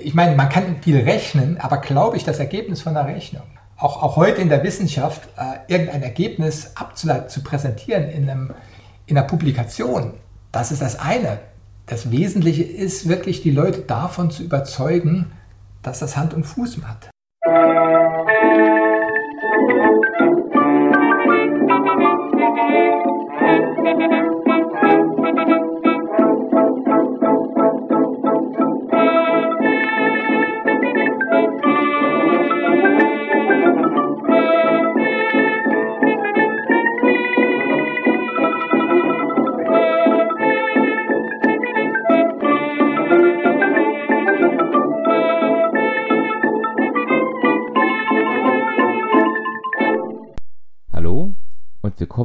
ich meine, man kann viel rechnen, aber glaube ich das Ergebnis von der Rechnung? Auch, auch heute in der Wissenschaft äh, irgendein Ergebnis abzuleiten, zu präsentieren in, einem, in einer Publikation, das ist das eine. Das Wesentliche ist wirklich, die Leute davon zu überzeugen, dass das Hand und Fuß hat.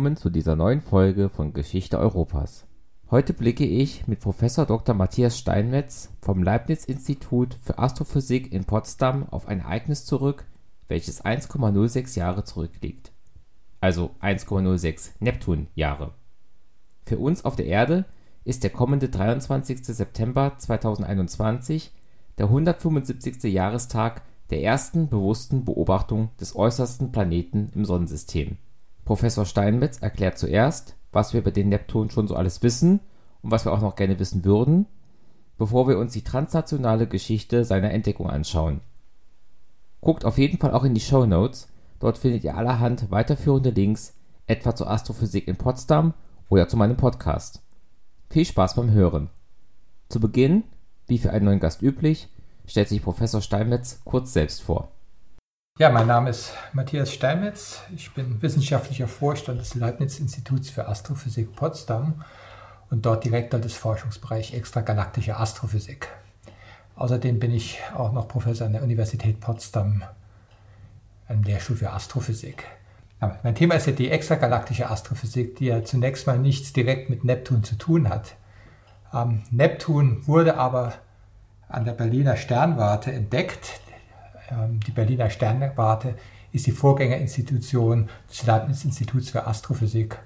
Willkommen zu dieser neuen Folge von Geschichte Europas. Heute blicke ich mit Professor Dr. Matthias Steinmetz vom Leibniz-Institut für Astrophysik in Potsdam auf ein Ereignis zurück, welches 1,06 Jahre zurückliegt. Also 1,06 Neptun-Jahre. Für uns auf der Erde ist der kommende 23. September 2021 der 175. Jahrestag der ersten bewussten Beobachtung des äußersten Planeten im Sonnensystem Professor Steinmetz erklärt zuerst, was wir über den Neptun schon so alles wissen und was wir auch noch gerne wissen würden, bevor wir uns die transnationale Geschichte seiner Entdeckung anschauen. Guckt auf jeden Fall auch in die Show Notes, dort findet ihr allerhand weiterführende Links, etwa zur Astrophysik in Potsdam oder zu meinem Podcast. Viel Spaß beim Hören. Zu Beginn, wie für einen neuen Gast üblich, stellt sich Professor Steinmetz kurz selbst vor. Ja, mein Name ist Matthias Steinmetz. Ich bin wissenschaftlicher Vorstand des Leibniz-Instituts für Astrophysik Potsdam und dort Direktor des Forschungsbereichs extragalaktische Astrophysik. Außerdem bin ich auch noch Professor an der Universität Potsdam im Lehrstuhl für Astrophysik. Ja, mein Thema ist ja die extragalaktische Astrophysik, die ja zunächst mal nichts direkt mit Neptun zu tun hat. Ähm, Neptun wurde aber an der Berliner Sternwarte entdeckt. Ähm, die Berliner Sternwarte ist die Vorgängerinstitution des Leibniz-Instituts für Astrophysik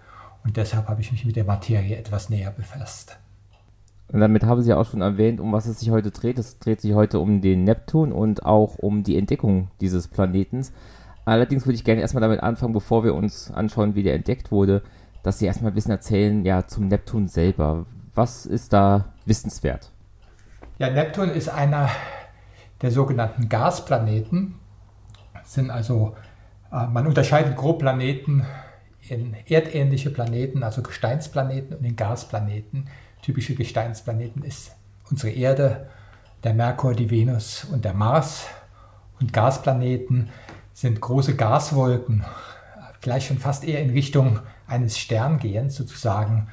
und deshalb habe ich mich mit der Materie etwas näher befasst. Und damit haben Sie auch schon erwähnt, um was es sich heute dreht. Es dreht sich heute um den Neptun und auch um die Entdeckung dieses Planetens. Allerdings würde ich gerne erstmal damit anfangen, bevor wir uns anschauen, wie der entdeckt wurde, dass Sie erstmal ein bisschen erzählen, ja, zum Neptun selber. Was ist da wissenswert? Ja, Neptun ist einer der sogenannten Gasplaneten. Sind also, äh, man unterscheidet grob Planeten in erdähnliche Planeten, also Gesteinsplaneten und in Gasplaneten. Typische Gesteinsplaneten ist unsere Erde, der Merkur, die Venus und der Mars. Und Gasplaneten sind große Gaswolken, vielleicht schon fast eher in Richtung eines Sterngehens, sozusagen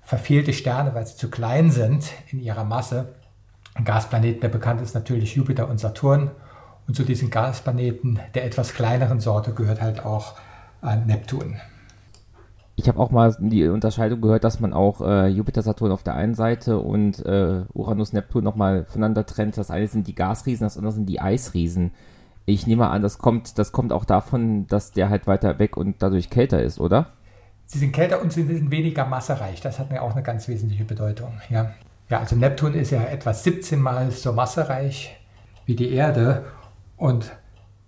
verfehlte Sterne, weil sie zu klein sind in ihrer Masse Gasplaneten, der bekannt ist natürlich Jupiter und Saturn. Und zu diesen Gasplaneten der etwas kleineren Sorte gehört halt auch äh, Neptun. Ich habe auch mal die Unterscheidung gehört, dass man auch äh, Jupiter, Saturn auf der einen Seite und äh, Uranus, Neptun nochmal voneinander trennt. Das eine sind die Gasriesen, das andere sind die Eisriesen. Ich nehme an, das kommt, das kommt auch davon, dass der halt weiter weg und dadurch kälter ist, oder? Sie sind kälter und sie sind weniger massereich. Das hat mir auch eine ganz wesentliche Bedeutung. Ja. Ja, also Neptun ist ja etwa 17 Mal so massereich wie die Erde und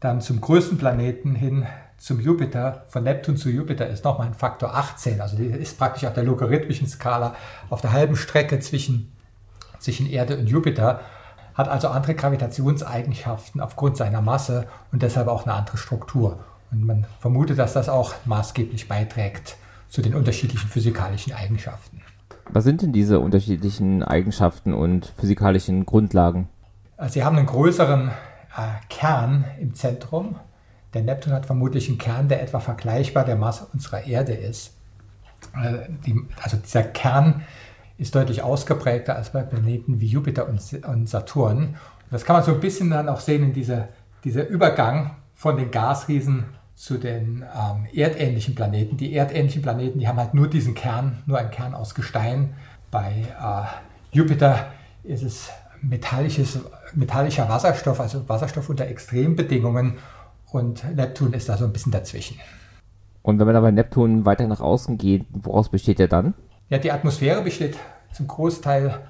dann zum größten Planeten hin zum Jupiter, von Neptun zu Jupiter ist nochmal ein Faktor 18. Also die ist praktisch auf der logarithmischen Skala auf der halben Strecke zwischen, zwischen Erde und Jupiter, hat also andere Gravitationseigenschaften aufgrund seiner Masse und deshalb auch eine andere Struktur. Und man vermutet, dass das auch maßgeblich beiträgt zu den unterschiedlichen physikalischen Eigenschaften. Was sind denn diese unterschiedlichen Eigenschaften und physikalischen Grundlagen? Sie haben einen größeren äh, Kern im Zentrum. Der Neptun hat vermutlich einen Kern, der etwa vergleichbar der Masse unserer Erde ist. Äh, die, also dieser Kern ist deutlich ausgeprägter als bei Planeten wie Jupiter und, und Saturn. Und das kann man so ein bisschen dann auch sehen in dieser, dieser Übergang von den Gasriesen zu den ähm, erdähnlichen Planeten. Die erdähnlichen Planeten, die haben halt nur diesen Kern, nur einen Kern aus Gestein. Bei äh, Jupiter ist es metallisches, metallischer Wasserstoff, also Wasserstoff unter Extrembedingungen. Und Neptun ist da so ein bisschen dazwischen. Und wenn man aber Neptun weiter nach außen geht, woraus besteht er dann? Ja, die Atmosphäre besteht zum Großteil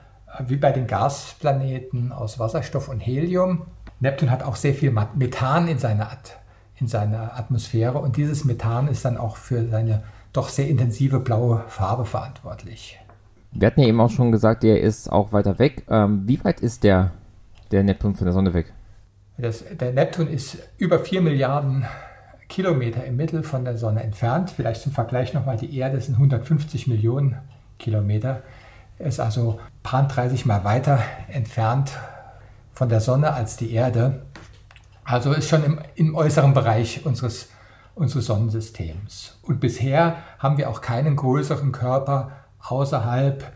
wie bei den Gasplaneten aus Wasserstoff und Helium. Neptun hat auch sehr viel Methan in seiner, in seiner Atmosphäre und dieses Methan ist dann auch für seine doch sehr intensive blaue Farbe verantwortlich. Wir hatten ja eben auch schon gesagt, der ist auch weiter weg. Ähm, wie weit ist der, der Neptun von der Sonne weg? Das, der Neptun ist über 4 Milliarden Kilometer im Mittel von der Sonne entfernt. Vielleicht zum Vergleich nochmal, die Erde sind 150 Millionen Kilometer. Er ist also paar 30 Mal weiter entfernt von der Sonne als die Erde. Also ist schon im, im äußeren Bereich unseres, unseres Sonnensystems. Und bisher haben wir auch keinen größeren Körper außerhalb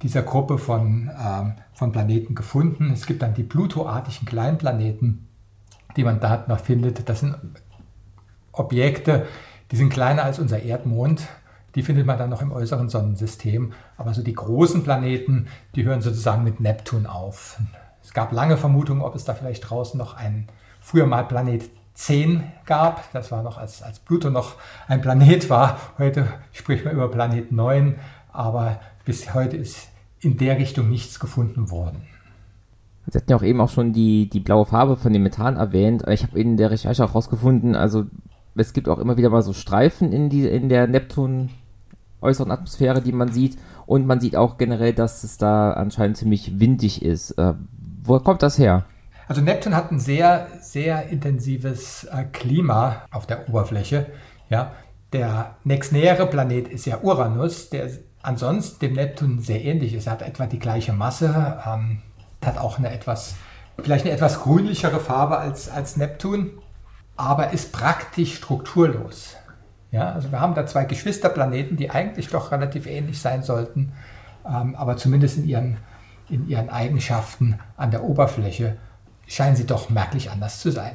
dieser Gruppe von, ähm, von Planeten gefunden. Es gibt dann die Pluto-artigen Kleinplaneten, die man da noch findet. Das sind Objekte, die sind kleiner als unser Erdmond. Die findet man dann noch im äußeren Sonnensystem. Aber so die großen Planeten, die hören sozusagen mit Neptun auf. Es gab lange Vermutungen, ob es da vielleicht draußen noch einen früher mal Planet 10 gab. Das war noch, als, als Pluto noch ein Planet war. Heute spricht man über Planet 9 aber bis heute ist in der Richtung nichts gefunden worden. Sie hatten ja auch eben auch schon die, die blaue Farbe von dem Methan erwähnt. Ich habe in der Recherche auch rausgefunden, also es gibt auch immer wieder mal so Streifen in, die, in der Neptun äußeren Atmosphäre, die man sieht. Und man sieht auch generell, dass es da anscheinend ziemlich windig ist. Äh, wo kommt das her? Also Neptun hat ein sehr, sehr intensives äh, Klima auf der Oberfläche. Ja, der nächstnähere Planet ist ja Uranus, der ansonsten dem Neptun sehr ähnlich ist. Er hat etwa die gleiche Masse, ähm, hat auch eine etwas, vielleicht eine etwas grünlichere Farbe als, als Neptun, aber ist praktisch strukturlos. Ja, also wir haben da zwei Geschwisterplaneten, die eigentlich doch relativ ähnlich sein sollten, ähm, aber zumindest in ihren, in ihren Eigenschaften an der Oberfläche scheinen sie doch merklich anders zu sein.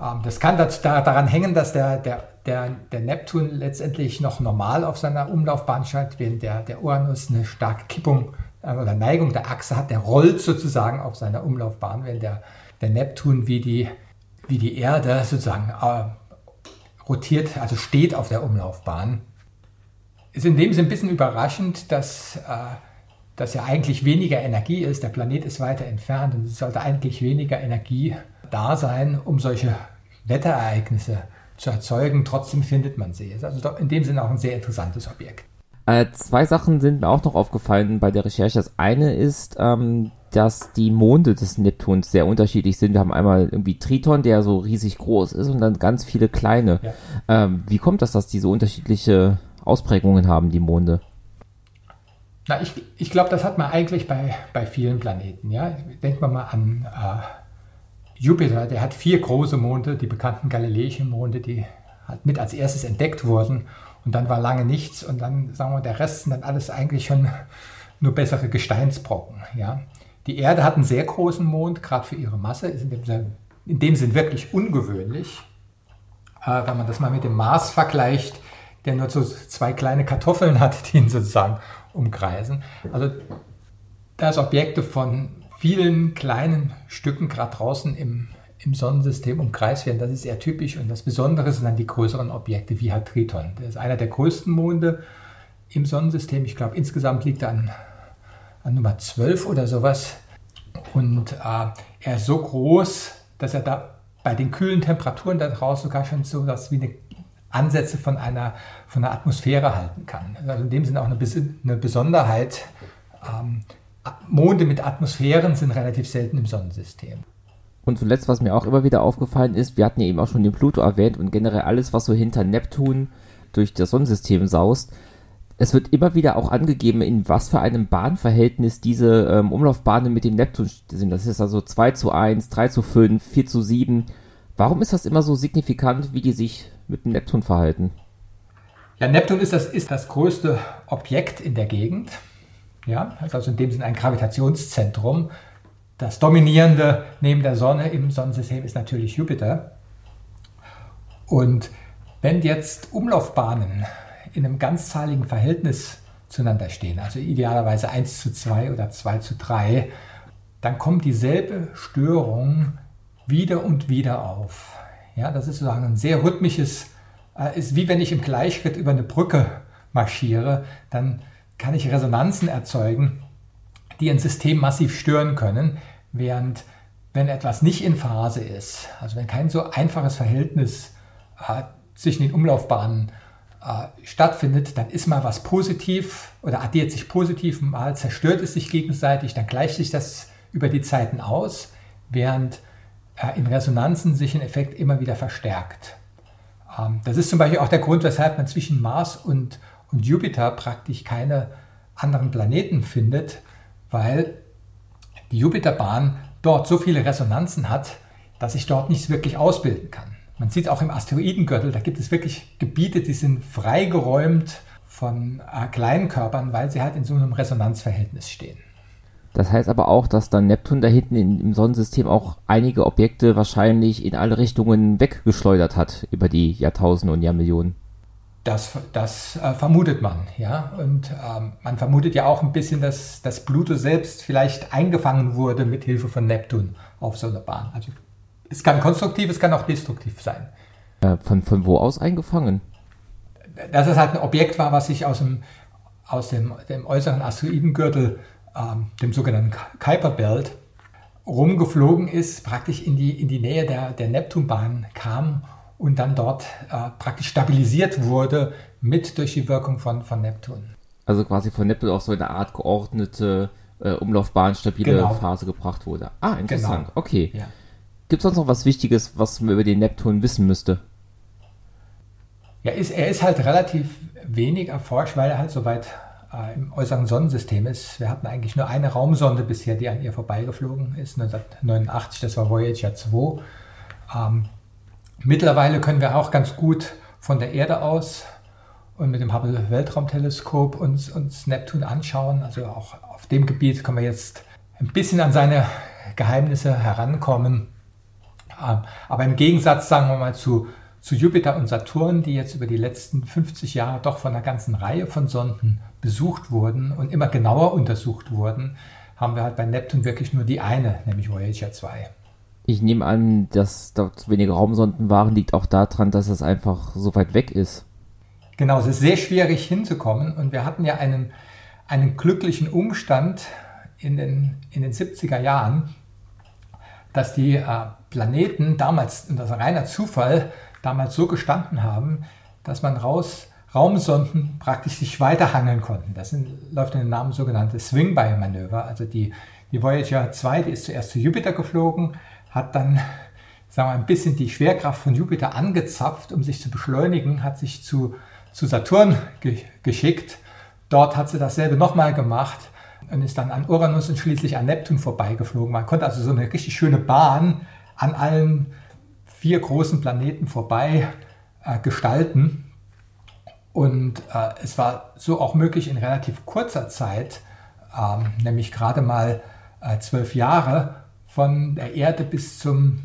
Ähm, das kann daran hängen, dass der, der, der, der Neptun letztendlich noch normal auf seiner Umlaufbahn scheint, während der, der Uranus eine starke Kippung äh, oder Neigung der Achse hat. Der rollt sozusagen auf seiner Umlaufbahn, wenn der, der Neptun wie die, wie die Erde sozusagen äh, rotiert, also steht auf der Umlaufbahn. Ist in dem Sinne ein bisschen überraschend, dass, äh, dass ja eigentlich weniger Energie ist. Der Planet ist weiter entfernt und es sollte eigentlich weniger Energie da sein, um solche Wetterereignisse zu erzeugen. Trotzdem findet man sie. Ist also in dem Sinne auch ein sehr interessantes Objekt. Äh, zwei Sachen sind mir auch noch aufgefallen bei der Recherche. Das eine ist, ähm, dass die Monde des Neptuns sehr unterschiedlich sind. Wir haben einmal irgendwie Triton, der so riesig groß ist und dann ganz viele kleine. Ja. Ähm, wie kommt das, dass die so unterschiedliche Ausprägungen haben, die Monde? Na, ich, ich glaube, das hat man eigentlich bei, bei vielen Planeten. Ja? Denkt man mal an äh, Jupiter, der hat vier große Monde, die bekannten galileischen Monde, die halt mit als erstes entdeckt wurden. Und dann war lange nichts und dann, sagen wir, der Rest sind dann alles eigentlich schon nur bessere Gesteinsbrocken. Ja. Die Erde hat einen sehr großen Mond, gerade für ihre Masse, ist in dem, Sinn, in dem Sinn wirklich ungewöhnlich. Äh, wenn man das mal mit dem Mars vergleicht, der nur so zwei kleine Kartoffeln hat, die ihn sozusagen umkreisen. Also da sind Objekte von vielen kleinen Stücken gerade draußen im, im Sonnensystem umkreist werden. Das ist eher typisch und das Besondere sind dann die größeren Objekte wie halt Triton. Das ist einer der größten Monde im Sonnensystem. Ich glaube, insgesamt liegt er an, an Nummer 12 oder sowas. Und äh, er ist so groß, dass er da bei den kühlen Temperaturen da draußen sogar schon so was wie eine Ansätze von einer, von einer Atmosphäre halten kann. Also in dem Sinne auch eine, eine Besonderheit. Ähm, Monde mit Atmosphären sind relativ selten im Sonnensystem. Und zuletzt, was mir auch immer wieder aufgefallen ist, wir hatten ja eben auch schon den Pluto erwähnt und generell alles, was so hinter Neptun durch das Sonnensystem saust. Es wird immer wieder auch angegeben, in was für einem Bahnverhältnis diese ähm, Umlaufbahnen mit dem Neptun sind. Das ist also 2 zu 1, 3 zu 5, 4 zu 7. Warum ist das immer so signifikant, wie die sich mit dem Neptun verhalten? Ja, Neptun ist das, ist das größte Objekt in der Gegend. Ja, also in dem Sinne ein Gravitationszentrum. Das dominierende neben der Sonne im Sonnensystem ist natürlich Jupiter. Und wenn jetzt Umlaufbahnen in einem ganzzahligen Verhältnis zueinander stehen, also idealerweise 1 zu 2 oder 2 zu 3, dann kommt dieselbe Störung wieder und wieder auf. Ja, das ist sozusagen ein sehr rhythmisches, äh, ist wie wenn ich im Gleichschritt über eine Brücke marschiere, dann kann ich Resonanzen erzeugen, die ein System massiv stören können, während wenn etwas nicht in Phase ist, also wenn kein so einfaches Verhältnis äh, zwischen den Umlaufbahnen äh, stattfindet, dann ist mal was positiv oder addiert sich positiv, mal zerstört es sich gegenseitig, dann gleicht sich das über die Zeiten aus, während äh, in Resonanzen sich ein Effekt immer wieder verstärkt. Ähm, das ist zum Beispiel auch der Grund, weshalb man zwischen Mars und, und Jupiter praktisch keine anderen Planeten findet, weil die Jupiterbahn dort so viele Resonanzen hat, dass sich dort nichts wirklich ausbilden kann. Man sieht auch im Asteroidengürtel, da gibt es wirklich Gebiete, die sind freigeräumt von äh, kleinen Körpern, weil sie halt in so einem Resonanzverhältnis stehen. Das heißt aber auch, dass dann Neptun da hinten in, im Sonnensystem auch einige Objekte wahrscheinlich in alle Richtungen weggeschleudert hat über die Jahrtausende und Jahrmillionen. Das, das äh, vermutet man, ja. Und ähm, man vermutet ja auch ein bisschen, dass, dass Pluto selbst vielleicht eingefangen wurde mit Hilfe von Neptun auf so einer Bahn. Also es kann konstruktiv, es kann auch destruktiv sein. Äh, von, von wo aus eingefangen? Dass es halt ein Objekt war, was sich aus dem, aus dem, dem äußeren Asteroidengürtel, dem sogenannten Kuiper Belt, rumgeflogen ist, praktisch in die, in die Nähe der, der Neptunbahn kam und dann dort äh, praktisch stabilisiert wurde mit durch die Wirkung von, von Neptun. Also quasi von Neptun auf so eine Art geordnete äh, Umlaufbahn, stabile genau. Phase gebracht wurde. Ah, interessant. Genau. Okay. Ja. Gibt es sonst noch was Wichtiges, was man über den Neptun wissen müsste? Ja, ist, er ist halt relativ wenig erforscht, weil er halt so weit im äußeren Sonnensystem ist. Wir hatten eigentlich nur eine Raumsonde bisher, die an ihr vorbeigeflogen ist, 1989, das war Voyager 2. Ähm, Mittlerweile können wir auch ganz gut von der Erde aus und mit dem Hubble Weltraumteleskop uns, uns Neptun anschauen. Also auch auf dem Gebiet können wir jetzt ein bisschen an seine Geheimnisse herankommen. Ähm, aber im Gegensatz, sagen wir mal, zu, zu Jupiter und Saturn, die jetzt über die letzten 50 Jahre doch von einer ganzen Reihe von Sonden besucht wurden und immer genauer untersucht wurden, haben wir halt bei Neptun wirklich nur die eine, nämlich Voyager 2. Ich nehme an, dass dort wenige Raumsonden waren, liegt auch daran, dass es einfach so weit weg ist. Genau, es ist sehr schwierig hinzukommen und wir hatten ja einen, einen glücklichen Umstand in den, in den 70er Jahren, dass die äh, Planeten damals, und das ist ein reiner Zufall, damals so gestanden haben, dass man raus Raumsonden praktisch sich weiterhangeln konnten. Das sind, läuft in den Namen sogenannte Swing-By-Manöver. Also die, die Voyager 2, die ist zuerst zu Jupiter geflogen, hat dann sagen wir, ein bisschen die Schwerkraft von Jupiter angezapft, um sich zu beschleunigen, hat sich zu, zu Saturn ge geschickt. Dort hat sie dasselbe nochmal gemacht und ist dann an Uranus und schließlich an Neptun vorbeigeflogen. Man konnte also so eine richtig schöne Bahn an allen vier großen Planeten vorbei äh, gestalten. Und äh, es war so auch möglich in relativ kurzer Zeit, ähm, nämlich gerade mal äh, zwölf Jahre, von der Erde bis zum,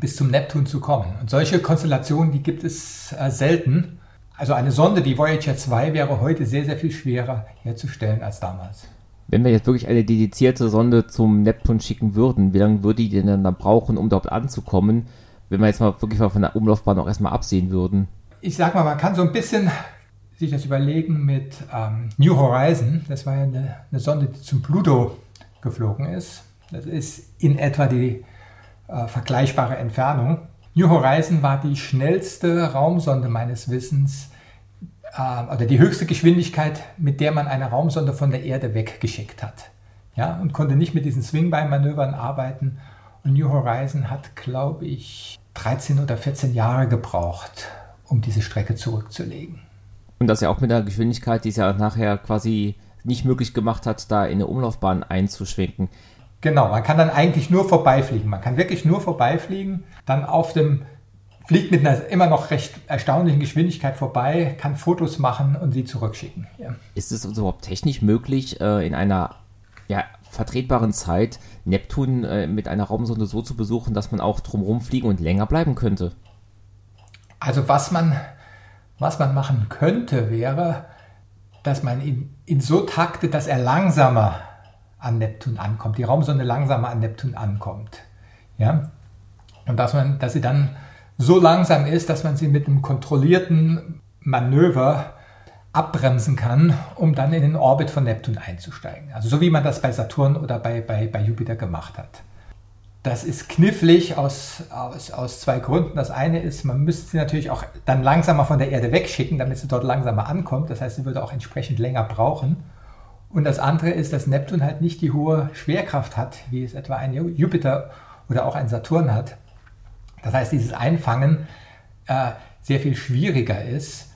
bis zum Neptun zu kommen. Und solche Konstellationen, die gibt es äh, selten. Also eine Sonde wie Voyager 2 wäre heute sehr, sehr viel schwerer herzustellen als damals. Wenn wir jetzt wirklich eine dedizierte Sonde zum Neptun schicken würden, wie lange würde die denn dann brauchen, um dort anzukommen, wenn wir jetzt mal wirklich mal von der Umlaufbahn auch erstmal absehen würden? Ich sag mal, man kann so ein bisschen sich das überlegen mit ähm, New Horizon. Das war ja eine, eine Sonde, die zum Pluto geflogen ist. Das ist in etwa die äh, vergleichbare Entfernung. New Horizon war die schnellste Raumsonde meines Wissens, äh, oder die höchste Geschwindigkeit, mit der man eine Raumsonde von der Erde weggeschickt hat. Ja, und konnte nicht mit diesen Swing-By-Manövern arbeiten. Und New Horizon hat, glaube ich, 13 oder 14 Jahre gebraucht, um diese Strecke zurückzulegen. Und das ja auch mit der Geschwindigkeit, die es ja nachher quasi nicht möglich gemacht hat, da in eine Umlaufbahn einzuschwenken. Genau, man kann dann eigentlich nur vorbeifliegen. Man kann wirklich nur vorbeifliegen, dann auf dem fliegt mit einer immer noch recht erstaunlichen Geschwindigkeit vorbei, kann Fotos machen und sie zurückschicken. Ja. Ist es also überhaupt technisch möglich, äh, in einer ja, vertretbaren Zeit Neptun äh, mit einer Raumsonde so zu besuchen, dass man auch drumherum fliegen und länger bleiben könnte? Also was man, was man machen könnte, wäre, dass man ihn, ihn so taktet, dass er langsamer an Neptun ankommt, die Raumsonde langsamer an Neptun ankommt. Ja? Und dass, man, dass sie dann so langsam ist, dass man sie mit einem kontrollierten Manöver abbremsen kann, um dann in den Orbit von Neptun einzusteigen. Also so wie man das bei Saturn oder bei, bei, bei Jupiter gemacht hat. Das ist knifflig aus, aus, aus zwei Gründen. Das eine ist, man müsste sie natürlich auch dann langsamer von der Erde wegschicken, damit sie dort langsamer ankommt. Das heißt, sie würde auch entsprechend länger brauchen. Und das andere ist, dass Neptun halt nicht die hohe Schwerkraft hat, wie es etwa ein Jupiter oder auch ein Saturn hat. Das heißt, dieses Einfangen äh, sehr viel schwieriger ist.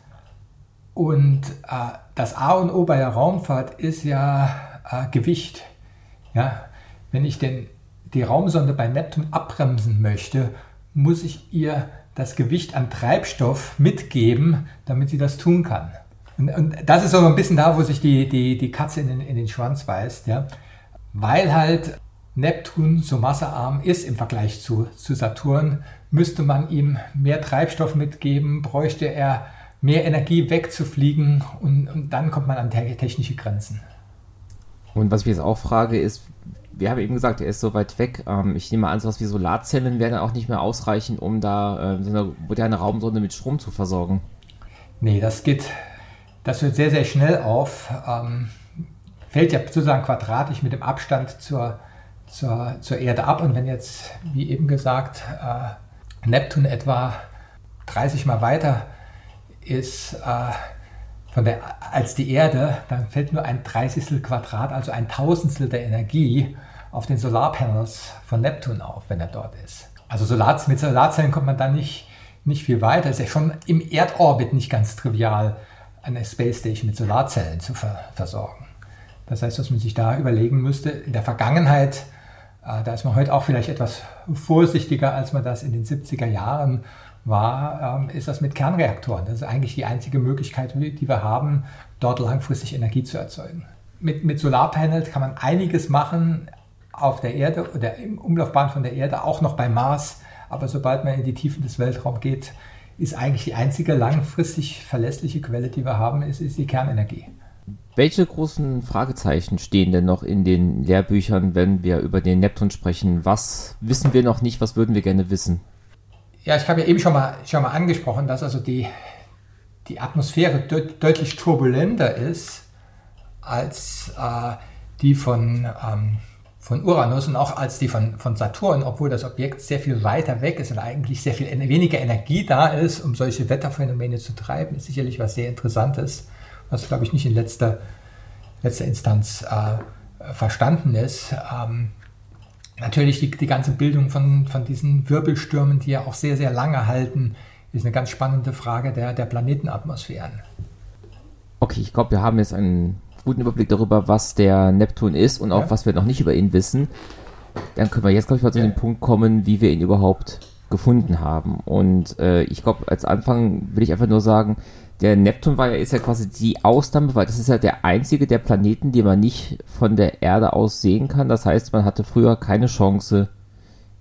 Und äh, das A und O bei der Raumfahrt ist ja äh, Gewicht. Ja, wenn ich den die Raumsonde bei Neptun abbremsen möchte, muss ich ihr das Gewicht an Treibstoff mitgeben, damit sie das tun kann. Und, und das ist so ein bisschen da, wo sich die, die, die Katze in den, in den Schwanz beißt, ja? weil halt Neptun so massearm ist im Vergleich zu, zu Saturn, müsste man ihm mehr Treibstoff mitgeben, bräuchte er mehr Energie wegzufliegen und, und dann kommt man an technische Grenzen. Und was ich jetzt auch frage, ist, wir haben eben gesagt, er ist so weit weg. Ähm, ich nehme an, sowas wie Solarzellen werden auch nicht mehr ausreichen, um da äh, so eine moderne Raumsonde mit Strom zu versorgen. Nee, das geht, das hört sehr, sehr schnell auf. Ähm, fällt ja sozusagen quadratisch mit dem Abstand zur, zur, zur Erde ab. Und wenn jetzt, wie eben gesagt, äh, Neptun etwa 30 Mal weiter ist, äh, von der, als die Erde, dann fällt nur ein Dreißigstel Quadrat, also ein Tausendstel der Energie auf den Solarpanels von Neptun auf, wenn er dort ist. Also Solar, mit Solarzellen kommt man dann nicht, nicht viel weiter. Es ist ja schon im Erdorbit nicht ganz trivial, eine Space Station mit Solarzellen zu ver versorgen. Das heißt, was man sich da überlegen müsste, in der Vergangenheit, äh, da ist man heute auch vielleicht etwas vorsichtiger, als man das in den 70er Jahren war, ähm, ist das mit Kernreaktoren. Das ist eigentlich die einzige Möglichkeit, die wir haben, dort langfristig Energie zu erzeugen. Mit, mit Solarpanels kann man einiges machen auf der Erde oder im Umlaufbahn von der Erde, auch noch beim Mars. Aber sobald man in die Tiefen des Weltraums geht, ist eigentlich die einzige langfristig verlässliche Quelle, die wir haben, ist, ist die Kernenergie. Welche großen Fragezeichen stehen denn noch in den Lehrbüchern, wenn wir über den Neptun sprechen? Was wissen wir noch nicht? Was würden wir gerne wissen? Ja, ich habe ja eben schon mal, schon mal angesprochen, dass also die, die Atmosphäre deut deutlich turbulenter ist als äh, die von, ähm, von Uranus und auch als die von, von Saturn, obwohl das Objekt sehr viel weiter weg ist und eigentlich sehr viel weniger Energie da ist, um solche Wetterphänomene zu treiben, ist sicherlich was sehr Interessantes, was, glaube ich, nicht in letzter, letzter Instanz äh, verstanden ist. Ähm, Natürlich die, die ganze Bildung von, von diesen Wirbelstürmen, die ja auch sehr, sehr lange halten, ist eine ganz spannende Frage der, der Planetenatmosphären. Okay, ich glaube, wir haben jetzt einen guten Überblick darüber, was der Neptun ist und auch ja. was wir noch nicht über ihn wissen. Dann können wir jetzt, glaube ich, mal zu ja. dem Punkt kommen, wie wir ihn überhaupt gefunden haben. Und äh, ich glaube, als Anfang will ich einfach nur sagen, der Neptun war ja, ist ja quasi die Ausnahme, weil das ist ja der einzige der Planeten, den man nicht von der Erde aus sehen kann. Das heißt, man hatte früher keine Chance,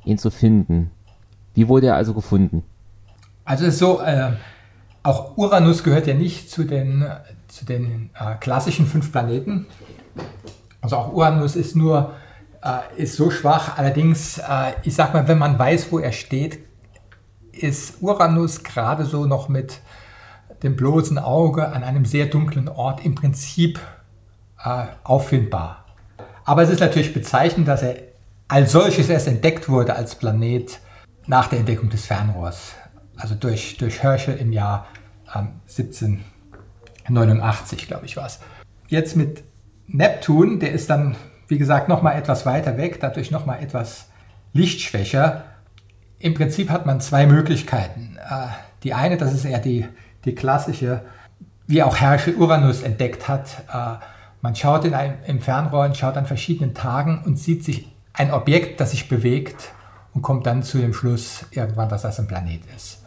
ihn zu finden. Wie wurde er also gefunden? Also ist so, äh, auch Uranus gehört ja nicht zu den, zu den äh, klassischen fünf Planeten. Also auch Uranus ist nur, äh, ist so schwach. Allerdings, äh, ich sag mal, wenn man weiß, wo er steht, ist Uranus gerade so noch mit dem bloßen Auge an einem sehr dunklen Ort im Prinzip äh, auffindbar. Aber es ist natürlich bezeichnend, dass er als solches erst entdeckt wurde als Planet nach der Entdeckung des Fernrohrs, also durch, durch Herschel im Jahr ähm, 1789, glaube ich, war es. Jetzt mit Neptun, der ist dann, wie gesagt, nochmal etwas weiter weg, dadurch nochmal etwas lichtschwächer. Im Prinzip hat man zwei Möglichkeiten. Äh, die eine, das ist eher die die klassische, wie auch Herschel Uranus entdeckt hat. Äh, man schaut in einem, im Fernrohr und schaut an verschiedenen Tagen und sieht sich ein Objekt, das sich bewegt und kommt dann zu dem Schluss irgendwann, dass das ein Planet ist.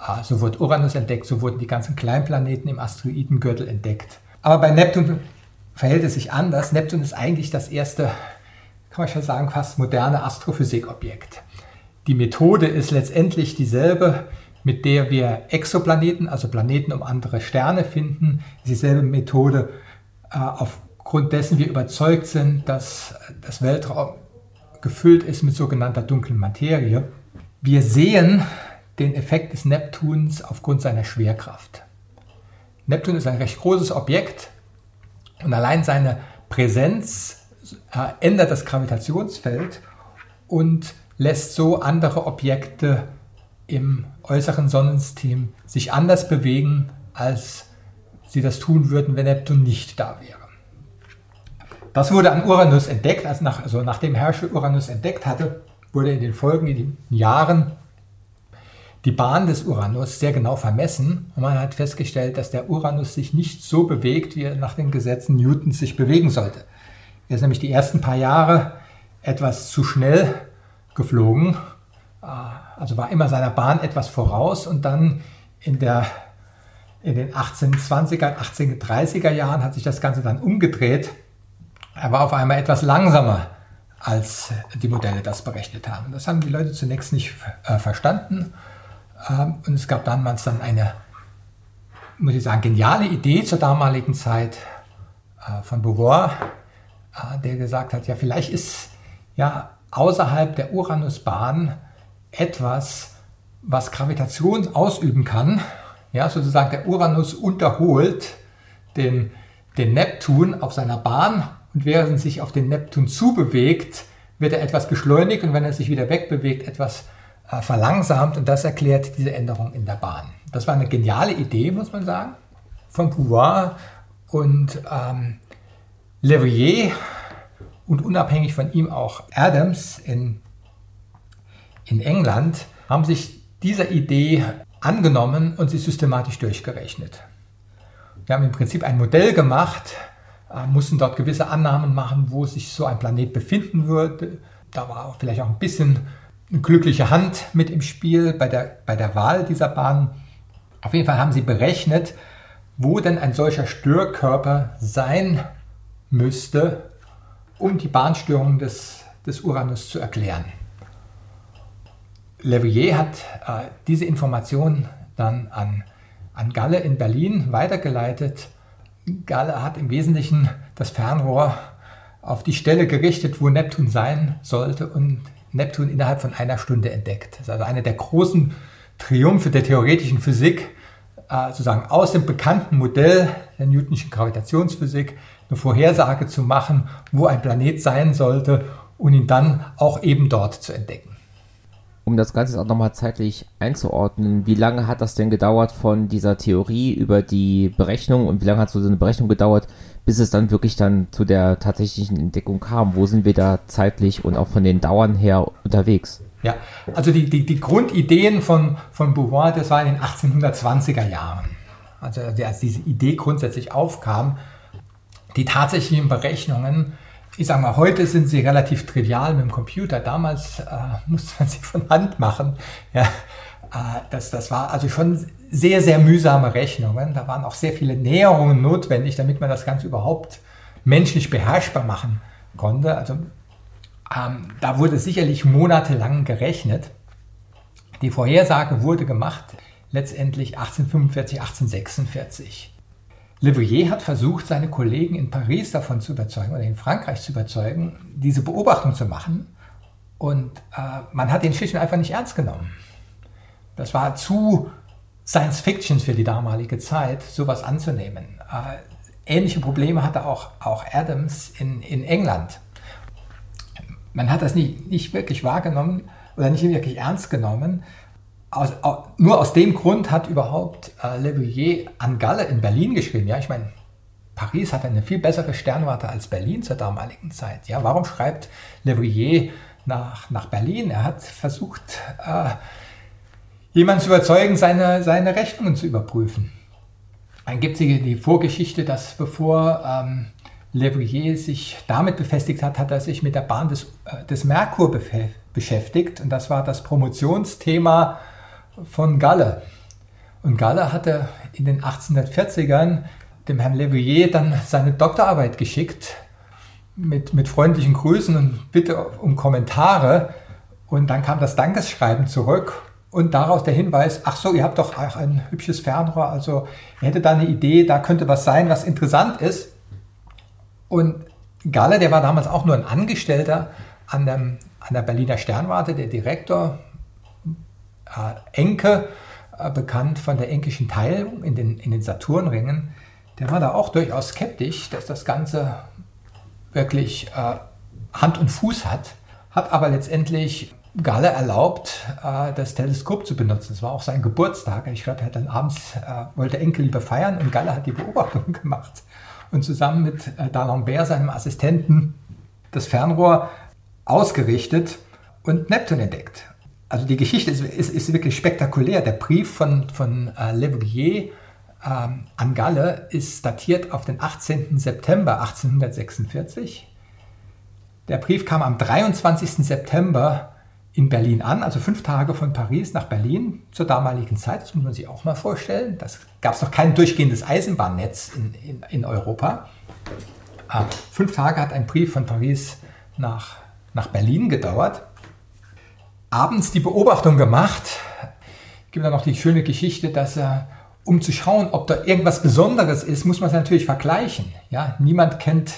Äh, so wurde Uranus entdeckt, so wurden die ganzen Kleinplaneten im Asteroidengürtel entdeckt. Aber bei Neptun verhält es sich anders. Neptun ist eigentlich das erste, kann man schon sagen, fast moderne Astrophysikobjekt. Die Methode ist letztendlich dieselbe mit der wir Exoplaneten, also Planeten um andere Sterne finden. Dieselbe Methode, äh, aufgrund dessen wir überzeugt sind, dass das Weltraum gefüllt ist mit sogenannter dunklen Materie. Wir sehen den Effekt des Neptuns aufgrund seiner Schwerkraft. Neptun ist ein recht großes Objekt und allein seine Präsenz äh, ändert das Gravitationsfeld und lässt so andere Objekte im äußeren Sonnensystem sich anders bewegen, als sie das tun würden, wenn Neptun nicht da wäre. Das wurde an Uranus entdeckt, also, nach, also nachdem Herschel Uranus entdeckt hatte, wurde in den folgenden Jahren die Bahn des Uranus sehr genau vermessen und man hat festgestellt, dass der Uranus sich nicht so bewegt, wie er nach den Gesetzen Newtons sich bewegen sollte. Er ist nämlich die ersten paar Jahre etwas zu schnell geflogen, äh, also war immer seiner Bahn etwas voraus und dann in, der, in den 1820er, 1830er Jahren hat sich das Ganze dann umgedreht. Er war auf einmal etwas langsamer, als die Modelle das berechnet haben. Das haben die Leute zunächst nicht äh, verstanden ähm, und es gab damals dann eine, muss ich sagen, geniale Idee zur damaligen Zeit äh, von Beauvoir, äh, der gesagt hat, ja, vielleicht ist ja außerhalb der Uranusbahn etwas, was Gravitation ausüben kann. Ja, sozusagen der Uranus unterholt den, den Neptun auf seiner Bahn und während er sich auf den Neptun zubewegt, wird er etwas beschleunigt und wenn er sich wieder wegbewegt, etwas äh, verlangsamt und das erklärt diese Änderung in der Bahn. Das war eine geniale Idee, muss man sagen, von Pouvoir und ähm, Leverrier und unabhängig von ihm auch Adams in, in England haben sich dieser Idee angenommen und sie systematisch durchgerechnet. Wir haben im Prinzip ein Modell gemacht, äh, mussten dort gewisse Annahmen machen, wo sich so ein Planet befinden würde. Da war vielleicht auch ein bisschen eine glückliche Hand mit im Spiel bei der, bei der Wahl dieser Bahn. Auf jeden Fall haben sie berechnet, wo denn ein solcher Störkörper sein müsste, um die Bahnstörung des, des Uranus zu erklären. Leverrier hat äh, diese Information dann an, an Galle in Berlin weitergeleitet. Galle hat im Wesentlichen das Fernrohr auf die Stelle gerichtet, wo Neptun sein sollte und Neptun innerhalb von einer Stunde entdeckt. Das ist also einer der großen Triumphe der theoretischen Physik, äh, sozusagen aus dem bekannten Modell der Newtonschen Gravitationsphysik eine Vorhersage zu machen, wo ein Planet sein sollte und ihn dann auch eben dort zu entdecken. Um das Ganze auch nochmal zeitlich einzuordnen, wie lange hat das denn gedauert von dieser Theorie über die Berechnung und wie lange hat so eine Berechnung gedauert, bis es dann wirklich dann zu der tatsächlichen Entdeckung kam. Wo sind wir da zeitlich und auch von den Dauern her unterwegs? Ja, also die, die, die Grundideen von, von Beauvoir, das war in den 1820er Jahren. Also als diese Idee grundsätzlich aufkam, die tatsächlichen Berechnungen, ich sage mal, heute sind sie relativ trivial mit dem Computer. Damals äh, musste man sie von Hand machen. Ja, äh, das, das war also schon sehr, sehr mühsame Rechnungen. Da waren auch sehr viele Näherungen notwendig, damit man das Ganze überhaupt menschlich beherrschbar machen konnte. Also ähm, da wurde sicherlich monatelang gerechnet. Die Vorhersage wurde gemacht letztendlich 1845, 1846. Le hat versucht, seine Kollegen in Paris davon zu überzeugen oder in Frankreich zu überzeugen, diese Beobachtung zu machen. Und äh, man hat den schlicht und einfach nicht ernst genommen. Das war zu Science Fiction für die damalige Zeit, sowas anzunehmen. Äh, ähnliche Probleme hatte auch, auch Adams in, in England. Man hat das nicht, nicht wirklich wahrgenommen oder nicht wirklich ernst genommen. Aus, nur aus dem Grund hat überhaupt äh, Le an Galle in Berlin geschrieben. Ja, ich meine, Paris hat eine viel bessere Sternwarte als Berlin zur damaligen Zeit. Ja, warum schreibt Le nach, nach Berlin? Er hat versucht, äh, jemanden zu überzeugen, seine, seine Rechnungen zu überprüfen. Dann gibt es die Vorgeschichte, dass bevor ähm, Le sich damit befestigt hat, hat er sich mit der Bahn des, äh, des Merkur beschäftigt. Und das war das Promotionsthema von Galle. Und Galle hatte in den 1840ern dem Herrn Le dann seine Doktorarbeit geschickt mit, mit freundlichen Grüßen und Bitte um Kommentare. Und dann kam das Dankeschreiben zurück und daraus der Hinweis, ach so, ihr habt doch auch ein hübsches Fernrohr, also ihr hättet da eine Idee, da könnte was sein, was interessant ist. Und Galle, der war damals auch nur ein Angestellter an, dem, an der Berliner Sternwarte, der Direktor, Enke äh, bekannt von der enkischen Teilung in den, in den Saturnringen. Der war da auch durchaus skeptisch, dass das Ganze wirklich äh, Hand und Fuß hat, hat aber letztendlich Galle erlaubt, äh, das Teleskop zu benutzen. Es war auch sein Geburtstag. Ich glaube, er hat dann abends, äh, wollte Enkel lieber feiern und Galle hat die Beobachtung gemacht und zusammen mit äh, D'Alembert, seinem Assistenten, das Fernrohr ausgerichtet und Neptun entdeckt. Also die Geschichte ist, ist, ist wirklich spektakulär. Der Brief von, von äh, Leverrier ähm, an Galle ist datiert auf den 18. September 1846. Der Brief kam am 23. September in Berlin an, also fünf Tage von Paris nach Berlin zur damaligen Zeit. Das muss man sich auch mal vorstellen. Das gab es noch kein durchgehendes Eisenbahnnetz in, in, in Europa. Ah, fünf Tage hat ein Brief von Paris nach, nach Berlin gedauert. Abends die Beobachtung gemacht. Es gibt dann noch die schöne Geschichte, dass er, um zu schauen, ob da irgendwas Besonderes ist, muss man es natürlich vergleichen. Ja, niemand kennt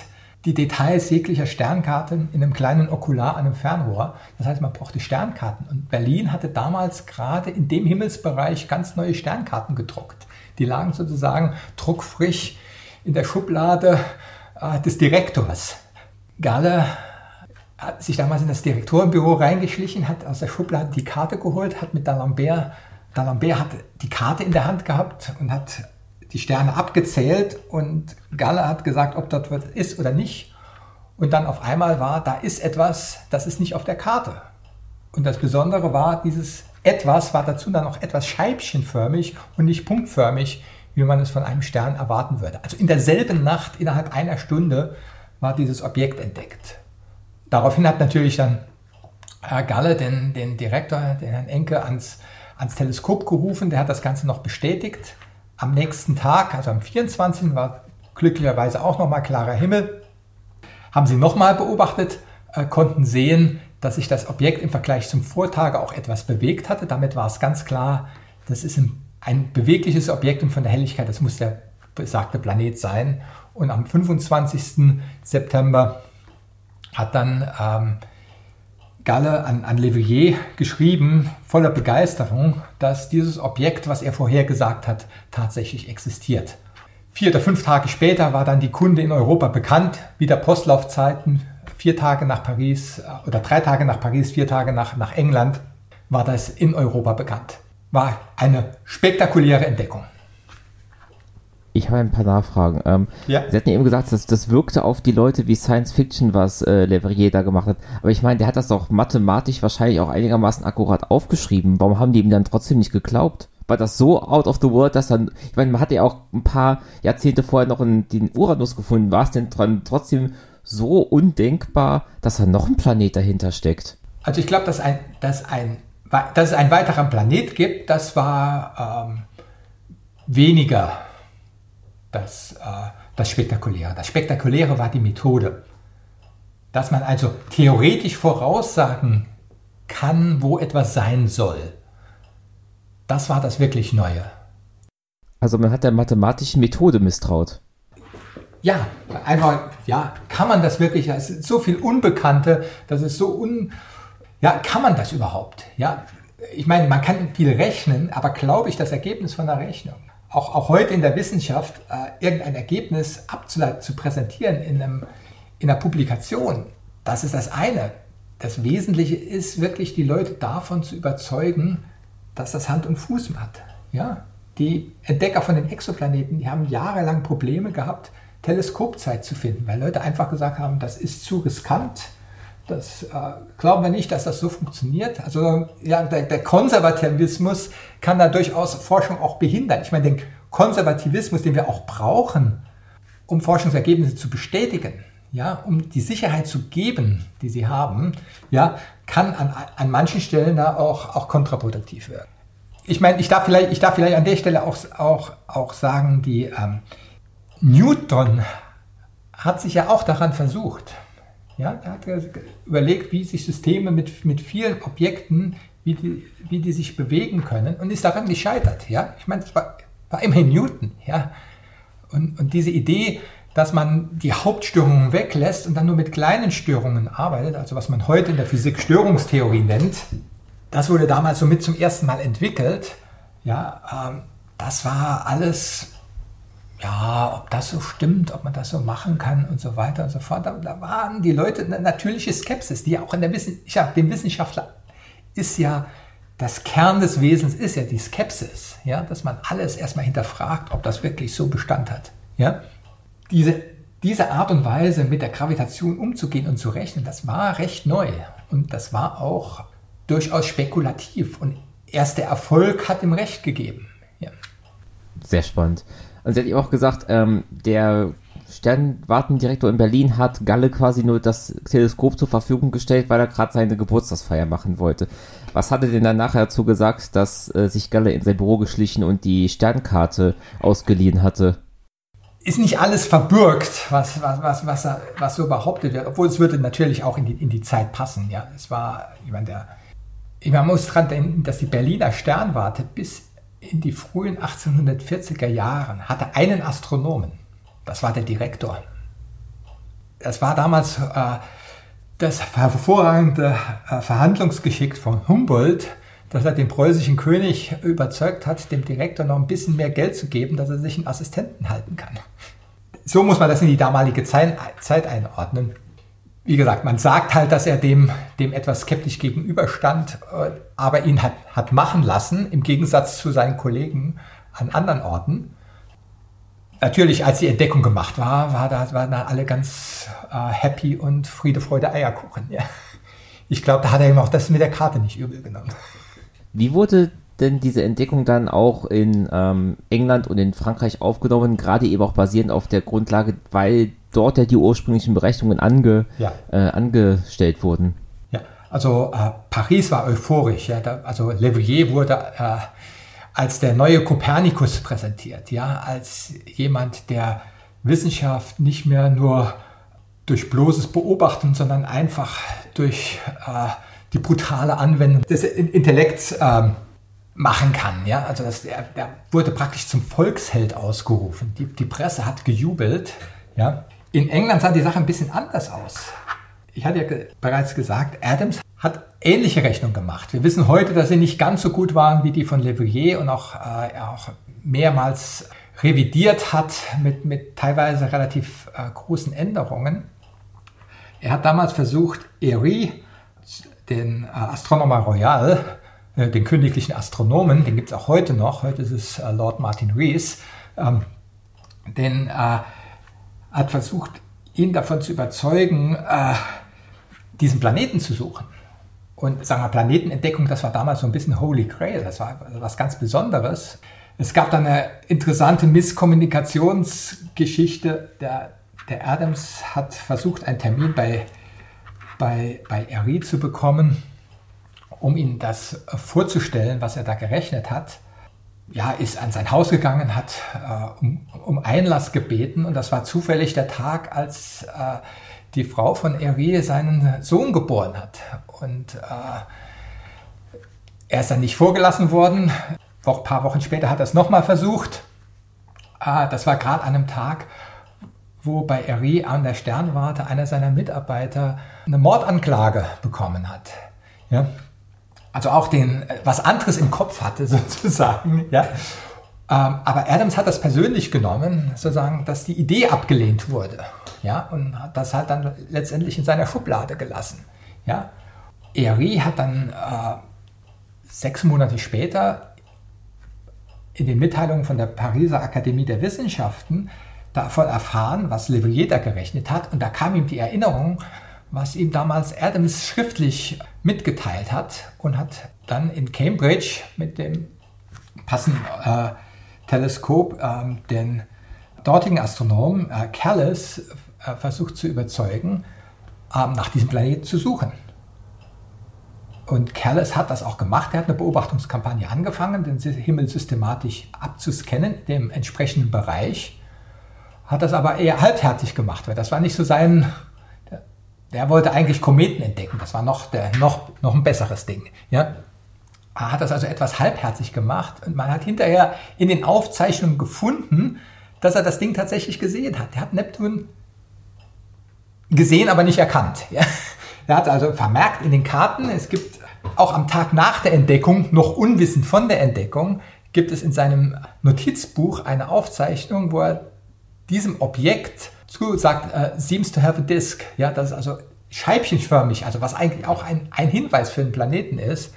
die Details jeglicher Sternkarten in einem kleinen Okular an einem Fernrohr. Das heißt, man brauchte Sternkarten. Und Berlin hatte damals gerade in dem Himmelsbereich ganz neue Sternkarten gedruckt. Die lagen sozusagen druckfrisch in der Schublade äh, des Direktors. Galle hat sich damals in das Direktorenbüro reingeschlichen, hat aus der Schublade die Karte geholt, hat mit D'Alembert, D'Alembert hat die Karte in der Hand gehabt und hat die Sterne abgezählt und Galle hat gesagt, ob dort was ist oder nicht. Und dann auf einmal war, da ist etwas, das ist nicht auf der Karte. Und das Besondere war, dieses etwas war dazu dann noch etwas scheibchenförmig und nicht punktförmig, wie man es von einem Stern erwarten würde. Also in derselben Nacht, innerhalb einer Stunde, war dieses Objekt entdeckt. Daraufhin hat natürlich dann Herr Galle den, den Direktor, den Herrn Enke, ans, ans Teleskop gerufen. Der hat das Ganze noch bestätigt. Am nächsten Tag, also am 24. war glücklicherweise auch nochmal klarer Himmel, haben sie nochmal beobachtet, äh, konnten sehen, dass sich das Objekt im Vergleich zum Vortage auch etwas bewegt hatte. Damit war es ganz klar, das ist ein bewegliches Objekt und von der Helligkeit, das muss der besagte Planet sein. Und am 25. September hat dann ähm, Galle an, an Leverrier geschrieben, voller Begeisterung, dass dieses Objekt, was er vorhergesagt hat, tatsächlich existiert. Vier oder fünf Tage später war dann die Kunde in Europa bekannt, wieder Postlaufzeiten, vier Tage nach Paris äh, oder drei Tage nach Paris, vier Tage nach, nach England, war das in Europa bekannt. War eine spektakuläre Entdeckung. Ich habe ein paar Nachfragen. Ähm, ja. Sie hatten ja eben gesagt, dass das wirkte auf die Leute wie Science Fiction, was äh, Leverrier da gemacht hat. Aber ich meine, der hat das doch mathematisch wahrscheinlich auch einigermaßen akkurat aufgeschrieben. Warum haben die ihm dann trotzdem nicht geglaubt? War das so out of the world, dass dann, ich meine, man hat ja auch ein paar Jahrzehnte vorher noch in, den Uranus gefunden. War es denn dran, trotzdem so undenkbar, dass da noch ein Planet dahinter steckt? Also ich glaube, dass, ein, dass, ein, dass es einen weiteren Planet gibt, das war ähm, weniger das, äh, das Spektakuläre. Das Spektakuläre war die Methode. Dass man also theoretisch voraussagen kann, wo etwas sein soll. Das war das wirklich Neue. Also man hat der mathematischen Methode misstraut. Ja, einfach, ja, kann man das wirklich? Es ist so viel Unbekannte, das ist so un. Ja, kann man das überhaupt? Ja, ich meine, man kann viel rechnen, aber glaube ich das Ergebnis von der Rechnung? Auch, auch heute in der Wissenschaft äh, irgendein Ergebnis abzuleiten, zu präsentieren in, einem, in einer Publikation, das ist das eine. Das Wesentliche ist wirklich, die Leute davon zu überzeugen, dass das Hand und Fuß hat. Ja? Die Entdecker von den Exoplaneten, die haben jahrelang Probleme gehabt, Teleskopzeit zu finden, weil Leute einfach gesagt haben, das ist zu riskant, das äh, glauben wir nicht, dass das so funktioniert. Also ja, der, der, Konservativismus kann da durchaus Forschung auch behindern. Ich meine, den Konservativismus, den wir auch brauchen, um Forschungsergebnisse zu bestätigen, ja, um die Sicherheit zu geben, die sie haben, ja, kann an, an manchen Stellen da auch, auch kontraproduktiv werden. Ich meine, ich darf vielleicht, ich darf vielleicht an der Stelle auch, auch, auch sagen, die ähm, Newton hat sich ja auch daran versucht. Ja, er hat überlegt, wie sich Systeme mit, mit vielen Objekten, wie die, wie die sich bewegen können und ist daran gescheitert. Ja? Ich meine, das war, war immerhin Newton. Ja? Und, und diese Idee, dass man die Hauptstörungen weglässt und dann nur mit kleinen Störungen arbeitet, also was man heute in der Physik Störungstheorie nennt, das wurde damals so mit zum ersten Mal entwickelt. Ja, ähm, das war alles, ja, ob das so stimmt, ob man das so machen kann und so weiter und so fort. Da, da waren die Leute eine natürliche Skepsis, die auch in der Wissenschaft, dem Wissenschaftler ist ja das Kern des Wesens ist ja die Skepsis, ja, dass man alles erstmal hinterfragt, ob das wirklich so Bestand hat. Ja. Diese, diese Art und Weise, mit der Gravitation umzugehen und zu rechnen, das war recht neu und das war auch durchaus spekulativ und erst der Erfolg hat ihm recht gegeben. Ja. Sehr spannend. Und sie hat eben auch gesagt, ähm, der Sternwartendirektor in Berlin hat Galle quasi nur das Teleskop zur Verfügung gestellt, weil er gerade seine Geburtstagsfeier machen wollte. Was hat er denn dann nachher dazu gesagt, dass äh, sich Galle in sein Büro geschlichen und die Sternkarte ausgeliehen hatte? Ist nicht alles verbürgt, was, was, was, was, was so behauptet wird, obwohl es würde natürlich auch in die, in die Zeit passen. Ja, es war, meine, der, man muss daran denken, dass die Berliner Sternwarte bis in die frühen 1840er Jahren hatte einen Astronomen. Das war der Direktor. Das war damals äh, das hervorragende äh, Verhandlungsgeschick von Humboldt, dass er den preußischen König überzeugt hat, dem Direktor noch ein bisschen mehr Geld zu geben, dass er sich einen Assistenten halten kann. So muss man das in die damalige Zeit, Zeit einordnen. Wie gesagt, man sagt halt, dass er dem, dem etwas skeptisch gegenüberstand, äh, aber ihn hat, hat machen lassen, im Gegensatz zu seinen Kollegen an anderen Orten natürlich, als die Entdeckung gemacht war, war da, waren da alle ganz äh, happy und Friede, Freude, Eierkuchen. Ja. Ich glaube, da hat er ihm auch das mit der Karte nicht übel genommen. Wie wurde denn diese Entdeckung dann auch in ähm, England und in Frankreich aufgenommen, gerade eben auch basierend auf der Grundlage, weil dort ja die ursprünglichen Berechnungen ange, ja. äh, angestellt wurden? Ja, also äh, Paris war euphorisch. Ja, da, also Leverrier wurde äh, als der neue Kopernikus präsentiert, ja, als jemand, der Wissenschaft nicht mehr nur durch bloßes Beobachten, sondern einfach durch äh, die brutale Anwendung des Intellekts äh, machen kann. Ja? Also das, der, der, wurde praktisch zum Volksheld ausgerufen. Die, die Presse hat gejubelt. Ja? In England sah die Sache ein bisschen anders aus. Ich hatte ja ge bereits gesagt, Adams hat ähnliche Rechnungen gemacht. Wir wissen heute, dass sie nicht ganz so gut waren wie die von Leverrier und auch, äh, auch mehrmals revidiert hat mit, mit teilweise relativ äh, großen Änderungen. Er hat damals versucht, Erie, den äh, Astronomer Royal, äh, den königlichen Astronomen, den gibt es auch heute noch, heute ist es äh, Lord Martin Rees, ähm, den äh, hat versucht, ihn davon zu überzeugen, diesen Planeten zu suchen. Und sagen wir, Planetenentdeckung, das war damals so ein bisschen Holy Grail, das war was ganz Besonderes. Es gab dann eine interessante Misskommunikationsgeschichte. Der, der Adams hat versucht, einen Termin bei, bei, bei Eri zu bekommen, um ihm das vorzustellen, was er da gerechnet hat. Ja, ist an sein Haus gegangen, hat äh, um, um, Einlass gebeten und das war zufällig der Tag, als äh, die Frau von Hervé seinen Sohn geboren hat. Und äh, er ist dann nicht vorgelassen worden. Ein paar Wochen später hat er es nochmal versucht. Äh, das war gerade an einem Tag, wo bei Hervé an der Sternwarte einer seiner Mitarbeiter eine Mordanklage bekommen hat. Ja? Also auch den, was anderes im Kopf hatte sozusagen. Ja? Ähm, aber Adams hat das persönlich genommen, sozusagen, dass die Idee abgelehnt wurde. Ja, und hat das halt dann letztendlich in seiner Schublade gelassen. Ja. Eri hat dann äh, sechs Monate später in den Mitteilungen von der Pariser Akademie der Wissenschaften davon erfahren, was Leverrier da gerechnet hat. Und da kam ihm die Erinnerung, was ihm damals Adams schriftlich mitgeteilt hat und hat dann in Cambridge mit dem passenden äh, Teleskop äh, den dortigen Astronomen äh, Callis äh, versucht zu überzeugen, ähm, nach diesem Planeten zu suchen. Und Callis hat das auch gemacht. Er hat eine Beobachtungskampagne angefangen, den Himmel systematisch abzuscannen, dem entsprechenden Bereich. Hat das aber eher halbherzig gemacht, weil das war nicht so sein. Der, wollte eigentlich Kometen entdecken. Das war noch, der, noch, noch ein besseres Ding. Ja? Er hat das also etwas halbherzig gemacht und man hat hinterher in den Aufzeichnungen gefunden, dass er das Ding tatsächlich gesehen hat. Er hat Neptun gesehen, aber nicht erkannt. Ja. Er hat also vermerkt in den Karten, es gibt auch am Tag nach der Entdeckung, noch unwissend von der Entdeckung, gibt es in seinem Notizbuch eine Aufzeichnung, wo er diesem Objekt zu sagt, uh, seems to have a disk. Ja, das ist also scheibchenförmig, also was eigentlich auch ein, ein Hinweis für einen Planeten ist,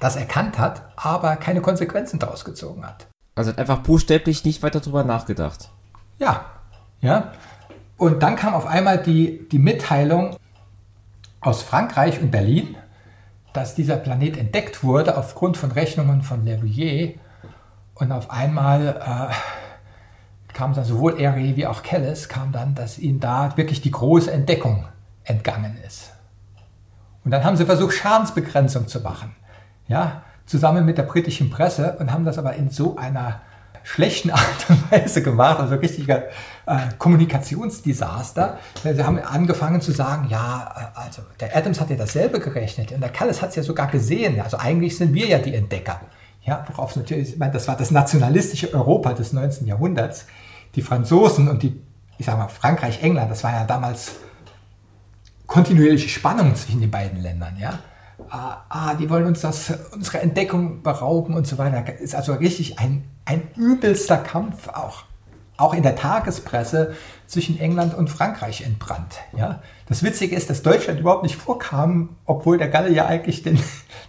das erkannt hat, aber keine Konsequenzen daraus gezogen hat. Also hat einfach buchstäblich nicht weiter darüber nachgedacht. Ja, ja. Und dann kam auf einmal die, die Mitteilung aus Frankreich und Berlin, dass dieser Planet entdeckt wurde aufgrund von Rechnungen von Leverrier. Und auf einmal äh, kam dann sowohl Airy wie auch Kellis, kam dann, dass ihnen da wirklich die große Entdeckung entgangen ist. Und dann haben sie versucht, Schadensbegrenzung zu machen. Ja, zusammen mit der britischen Presse und haben das aber in so einer schlechten Art und Weise gemacht, also richtiger äh, Kommunikationsdesaster. Sie haben angefangen zu sagen, ja, äh, also der Adams hat ja dasselbe gerechnet und der Callis hat es ja sogar gesehen. Also eigentlich sind wir ja die Entdecker. Ja, worauf natürlich, ich meine, das war das nationalistische Europa des 19. Jahrhunderts. Die Franzosen und die, ich sage mal, Frankreich, England, das war ja damals kontinuierliche Spannung zwischen den beiden Ländern, ja. Ah, ah, die wollen uns das, unsere Entdeckung berauben und so weiter. Ist also richtig ein, ein übelster Kampf auch, auch in der Tagespresse zwischen England und Frankreich entbrannt. Ja? Das Witzige ist, dass Deutschland überhaupt nicht vorkam, obwohl der Galle ja eigentlich den,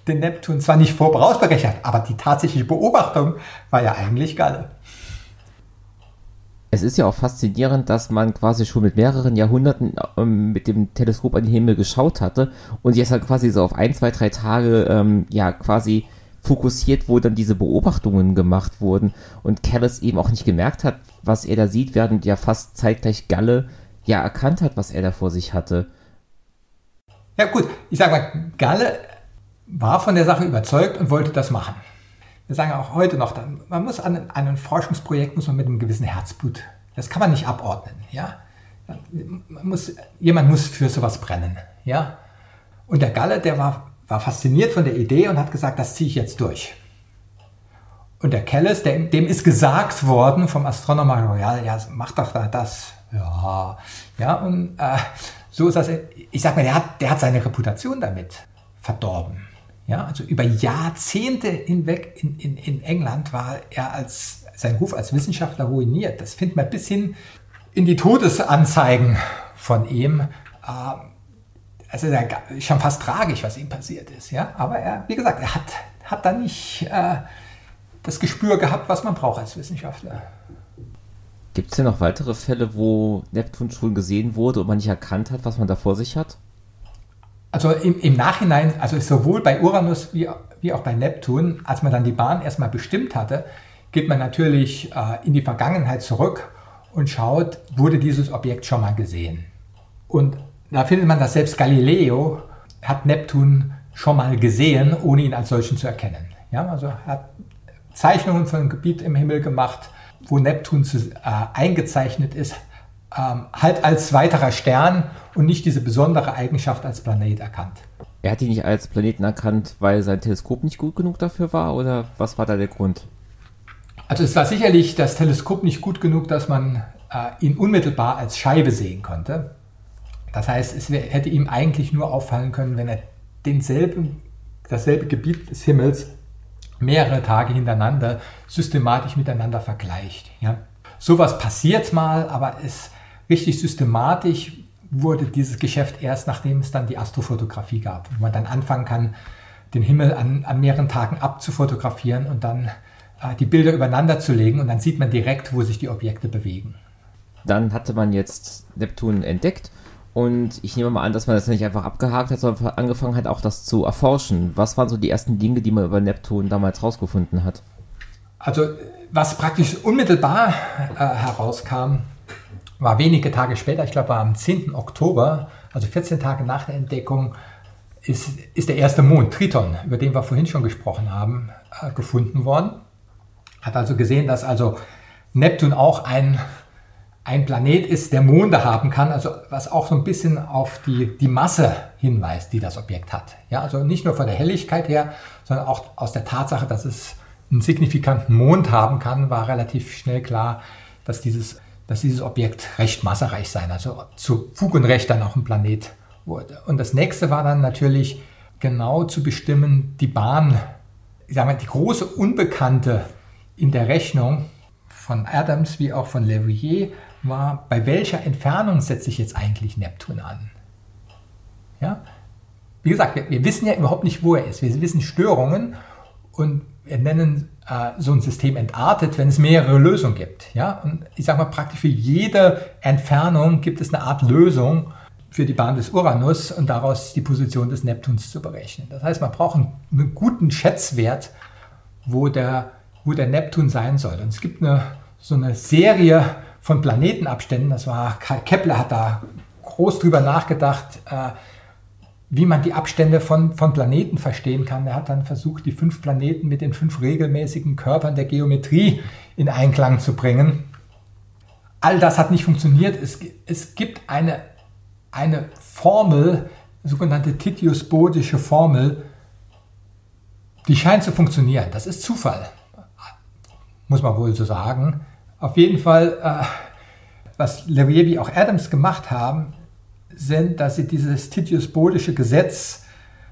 den Neptun zwar nicht vorausberechnet hat, aber die tatsächliche Beobachtung war ja eigentlich Galle es ist ja auch faszinierend, dass man quasi schon mit mehreren Jahrhunderten ähm, mit dem Teleskop an den Himmel geschaut hatte und jetzt halt quasi so auf ein, zwei, drei Tage ähm, ja quasi fokussiert, wo dann diese Beobachtungen gemacht wurden und Callis eben auch nicht gemerkt hat, was er da sieht, während ja fast zeitgleich Galle ja erkannt hat, was er da vor sich hatte. Ja gut, ich sage mal, Galle war von der Sache überzeugt und wollte das machen wir sagen auch heute noch, man muss an, einem Forschungsprojekt muss man mit einem gewissen Herzblut, das kann man nicht abordnen, ja. Man muss, jemand muss für sowas brennen, ja. Und der Galle, der war, war fasziniert von der Idee und hat gesagt, das ziehe ich jetzt durch. Und der Kellis, der, dem ist gesagt worden vom Astronomer Royal, ja, mach doch da das. Ja, ja, und äh, so ist das. Ich sag mal, der hat, der hat seine Reputation damit verdorben. Ja, also über Jahrzehnte hinweg in, in, in England war er als sein Ruf als Wissenschaftler ruiniert. Das findet man bis hin in die Todesanzeigen von ihm. Also schon fast tragisch, was ihm passiert ist. Ja? Aber er, wie gesagt, er hat, hat da nicht äh, das Gespür gehabt, was man braucht als Wissenschaftler. Gibt es denn noch weitere Fälle, wo Neptun schon gesehen wurde und man nicht erkannt hat, was man da vor sich hat? Also im, im Nachhinein, also sowohl bei Uranus wie, wie auch bei Neptun, als man dann die Bahn erstmal bestimmt hatte, geht man natürlich äh, in die Vergangenheit zurück und schaut, wurde dieses Objekt schon mal gesehen. Und da findet man, dass selbst Galileo hat Neptun schon mal gesehen, ohne ihn als solchen zu erkennen. Ja, also hat Zeichnungen von einem Gebiet im Himmel gemacht, wo Neptun zu, äh, eingezeichnet ist, ähm, halt als weiterer Stern und nicht diese besondere Eigenschaft als Planet erkannt. Er hat ihn nicht als Planeten erkannt, weil sein Teleskop nicht gut genug dafür war oder was war da der Grund? Also es war sicherlich das Teleskop nicht gut genug, dass man äh, ihn unmittelbar als Scheibe sehen konnte. Das heißt, es hätte ihm eigentlich nur auffallen können, wenn er denselben, dasselbe Gebiet des Himmels mehrere Tage hintereinander systematisch miteinander vergleicht. Ja. Sowas passiert mal, aber es richtig systematisch wurde dieses Geschäft erst, nachdem es dann die Astrofotografie gab, wo man dann anfangen kann, den Himmel an, an mehreren Tagen abzufotografieren und dann äh, die Bilder übereinander zu legen und dann sieht man direkt, wo sich die Objekte bewegen. Dann hatte man jetzt Neptun entdeckt und ich nehme mal an, dass man das nicht einfach abgehakt hat, sondern angefangen hat, auch das zu erforschen. Was waren so die ersten Dinge, die man über Neptun damals rausgefunden hat? Also was praktisch unmittelbar äh, herauskam, war wenige Tage später, ich glaube war am 10. Oktober, also 14 Tage nach der Entdeckung, ist, ist der erste Mond, Triton, über den wir vorhin schon gesprochen haben, äh, gefunden worden. Hat also gesehen, dass also Neptun auch ein, ein Planet ist, der Monde haben kann, also was auch so ein bisschen auf die, die Masse hinweist, die das Objekt hat. Ja, also nicht nur von der Helligkeit her, sondern auch aus der Tatsache, dass es einen signifikanten Mond haben kann, war relativ schnell klar, dass dieses dass dieses Objekt recht massereich sein, also zu Fug und Recht dann auch ein Planet wurde. Und das nächste war dann natürlich genau zu bestimmen, die Bahn, ich sag mal, die große Unbekannte in der Rechnung von Adams wie auch von Leverrier war, bei welcher Entfernung setze ich jetzt eigentlich Neptun an? Ja? Wie gesagt, wir, wir wissen ja überhaupt nicht, wo er ist. Wir wissen Störungen und wir nennen äh, so ein System entartet, wenn es mehrere Lösungen gibt. Ja? Und ich sage mal, praktisch für jede Entfernung gibt es eine Art Lösung für die Bahn des Uranus und daraus die Position des Neptuns zu berechnen. Das heißt, man braucht einen, einen guten Schätzwert, wo der, wo der Neptun sein soll. Und es gibt eine, so eine Serie von Planetenabständen, das war, Kepler hat da groß drüber nachgedacht, äh, wie man die Abstände von, von Planeten verstehen kann. Er hat dann versucht, die fünf Planeten mit den fünf regelmäßigen Körpern der Geometrie in Einklang zu bringen. All das hat nicht funktioniert. Es, es gibt eine, eine Formel, sogenannte Titius-Bodische Formel, die scheint zu funktionieren. Das ist Zufall, muss man wohl so sagen. Auf jeden Fall, äh, was wie auch Adams gemacht haben, sind, dass sie dieses Titius-Bodische Gesetz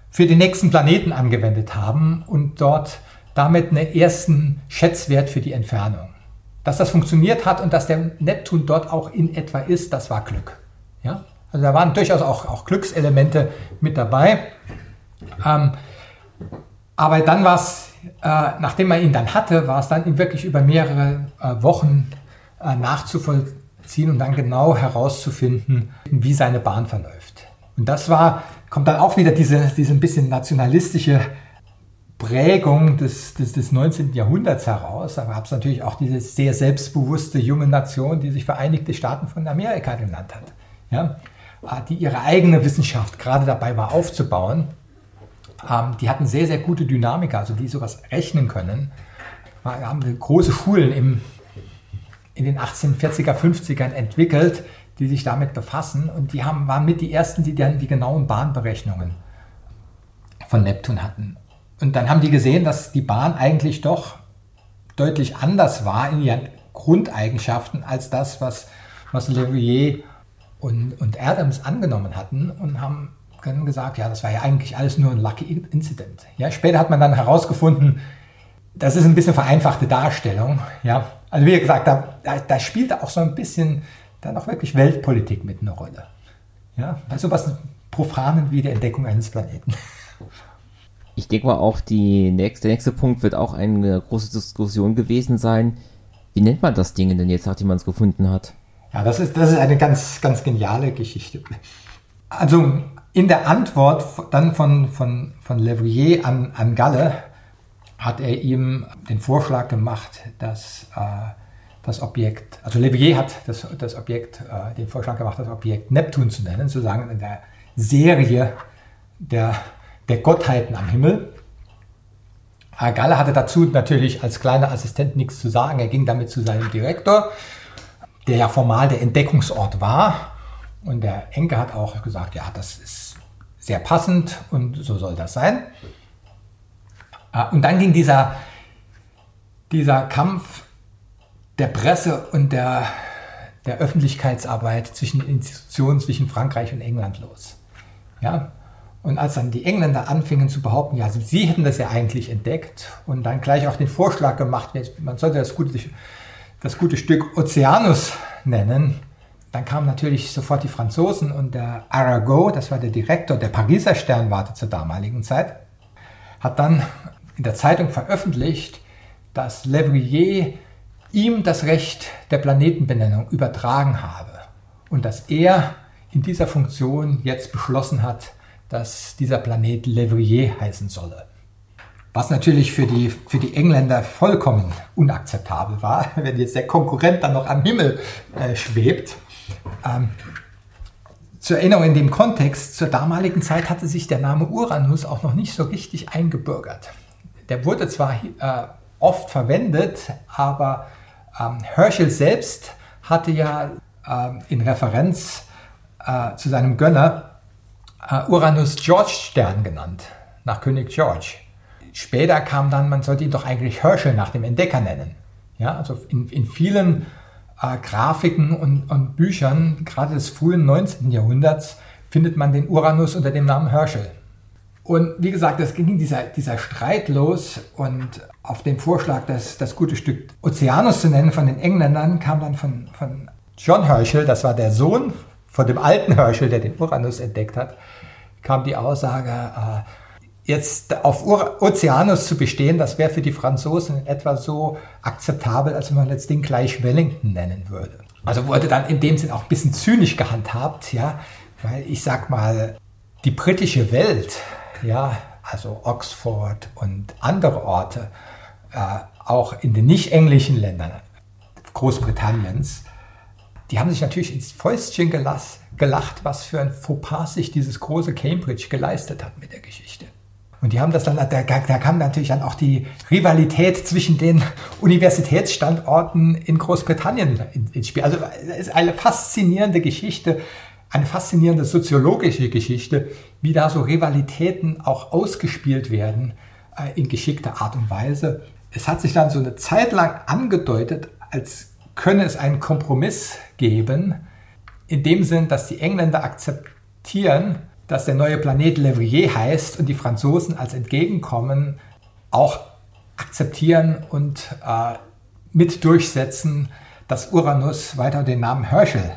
für den nächsten Planeten angewendet haben und dort damit einen ersten Schätzwert für die Entfernung. Dass das funktioniert hat und dass der Neptun dort auch in etwa ist, das war Glück. Ja? Also da waren durchaus auch, auch Glückselemente mit dabei. Ähm, aber dann war es, äh, nachdem man ihn dann hatte, war es dann wirklich über mehrere äh, Wochen äh, nachzuvollziehen ziehen und dann genau herauszufinden, wie seine Bahn verläuft. Und das war, kommt dann auch wieder diese, diese ein bisschen nationalistische Prägung des, des, des 19. Jahrhunderts heraus. Da gab es natürlich auch diese sehr selbstbewusste junge Nation, die sich Vereinigte Staaten von Amerika genannt hat. Ja? Ah, die ihre eigene Wissenschaft gerade dabei war aufzubauen. Ähm, die hatten sehr, sehr gute Dynamiker, also die sowas rechnen können. Wir haben große Schulen im in den 1840er, 50ern entwickelt, die sich damit befassen. Und die haben, waren mit die ersten, die dann die genauen Bahnberechnungen von Neptun hatten. Und dann haben die gesehen, dass die Bahn eigentlich doch deutlich anders war in ihren Grundeigenschaften als das, was, was Leverrier und, und Adams angenommen hatten und haben dann gesagt, ja, das war ja eigentlich alles nur ein Lucky Incident. Ja, später hat man dann herausgefunden, das ist ein bisschen vereinfachte Darstellung. Ja, also wie gesagt, da, da, da spielt auch so ein bisschen dann auch wirklich Weltpolitik mit eine Rolle. Ja, also was Profanen wie die Entdeckung eines Planeten. Ich denke mal auch, nächste, der nächste Punkt wird auch eine große Diskussion gewesen sein. Wie nennt man das Ding denn jetzt, nachdem man es gefunden hat? Ja, das ist, das ist eine ganz, ganz geniale Geschichte. Also in der Antwort dann von, von, von Levrier an, an Galle hat er ihm den Vorschlag gemacht, dass äh, das Objekt, also Levier hat das, das Objekt, äh, den Vorschlag gemacht, das Objekt Neptun zu nennen, sozusagen in der Serie der, der Gottheiten am Himmel. Galle hatte dazu natürlich als kleiner Assistent nichts zu sagen. Er ging damit zu seinem Direktor, der ja formal der Entdeckungsort war. Und der Enke hat auch gesagt, ja, das ist sehr passend und so soll das sein. Ah, und dann ging dieser, dieser Kampf der Presse und der, der Öffentlichkeitsarbeit zwischen Institutionen, zwischen Frankreich und England los. Ja? Und als dann die Engländer anfingen zu behaupten, ja, sie hätten das ja eigentlich entdeckt und dann gleich auch den Vorschlag gemacht, man sollte das gute, das gute Stück Oceanus nennen, dann kamen natürlich sofort die Franzosen und der Arago, das war der Direktor der Pariser Sternwarte zur damaligen Zeit, hat dann in der Zeitung veröffentlicht, dass Levrier ihm das Recht der Planetenbenennung übertragen habe und dass er in dieser Funktion jetzt beschlossen hat, dass dieser Planet Levrier heißen solle. Was natürlich für die, für die Engländer vollkommen unakzeptabel war, wenn jetzt der Konkurrent dann noch am Himmel äh, schwebt. Ähm, zur Erinnerung in dem Kontext, zur damaligen Zeit hatte sich der Name Uranus auch noch nicht so richtig eingebürgert der wurde zwar äh, oft verwendet, aber ähm, Herschel selbst hatte ja äh, in Referenz äh, zu seinem Gönner äh, Uranus George Stern genannt, nach König George. Später kam dann, man sollte ihn doch eigentlich Herschel nach dem Entdecker nennen. Ja, also in, in vielen äh, Grafiken und, und Büchern, gerade des frühen 19. Jahrhunderts, findet man den Uranus unter dem Namen Herschel. Und wie gesagt, das ging dieser, dieser Streit los und auf den Vorschlag, das, das gute Stück Ozeanus zu nennen von den Engländern, kam dann von, von John Herschel, das war der Sohn von dem alten Herschel, der den Uranus entdeckt hat, kam die Aussage, äh, jetzt auf Ozeanus zu bestehen, das wäre für die Franzosen etwa so akzeptabel, als wenn man jetzt den gleich Wellington nennen würde. Also wurde dann in dem Sinn auch ein bisschen zynisch gehandhabt, ja, weil ich sag mal, die britische Welt, ja, also Oxford und andere Orte, äh, auch in den nicht englischen Ländern Großbritanniens, die haben sich natürlich ins Fäustchen gelass, gelacht, was für ein Fauxpas sich dieses große Cambridge geleistet hat mit der Geschichte. Und die haben das dann, da, da kam natürlich dann auch die Rivalität zwischen den Universitätsstandorten in Großbritannien ins Spiel. Also es ist eine faszinierende Geschichte, eine faszinierende soziologische Geschichte, wie da so Rivalitäten auch ausgespielt werden äh, in geschickter Art und Weise. Es hat sich dann so eine Zeit lang angedeutet, als könne es einen Kompromiss geben, in dem Sinn, dass die Engländer akzeptieren, dass der neue Planet Levrier heißt und die Franzosen als Entgegenkommen auch akzeptieren und äh, mit durchsetzen, dass Uranus weiter den Namen Herschel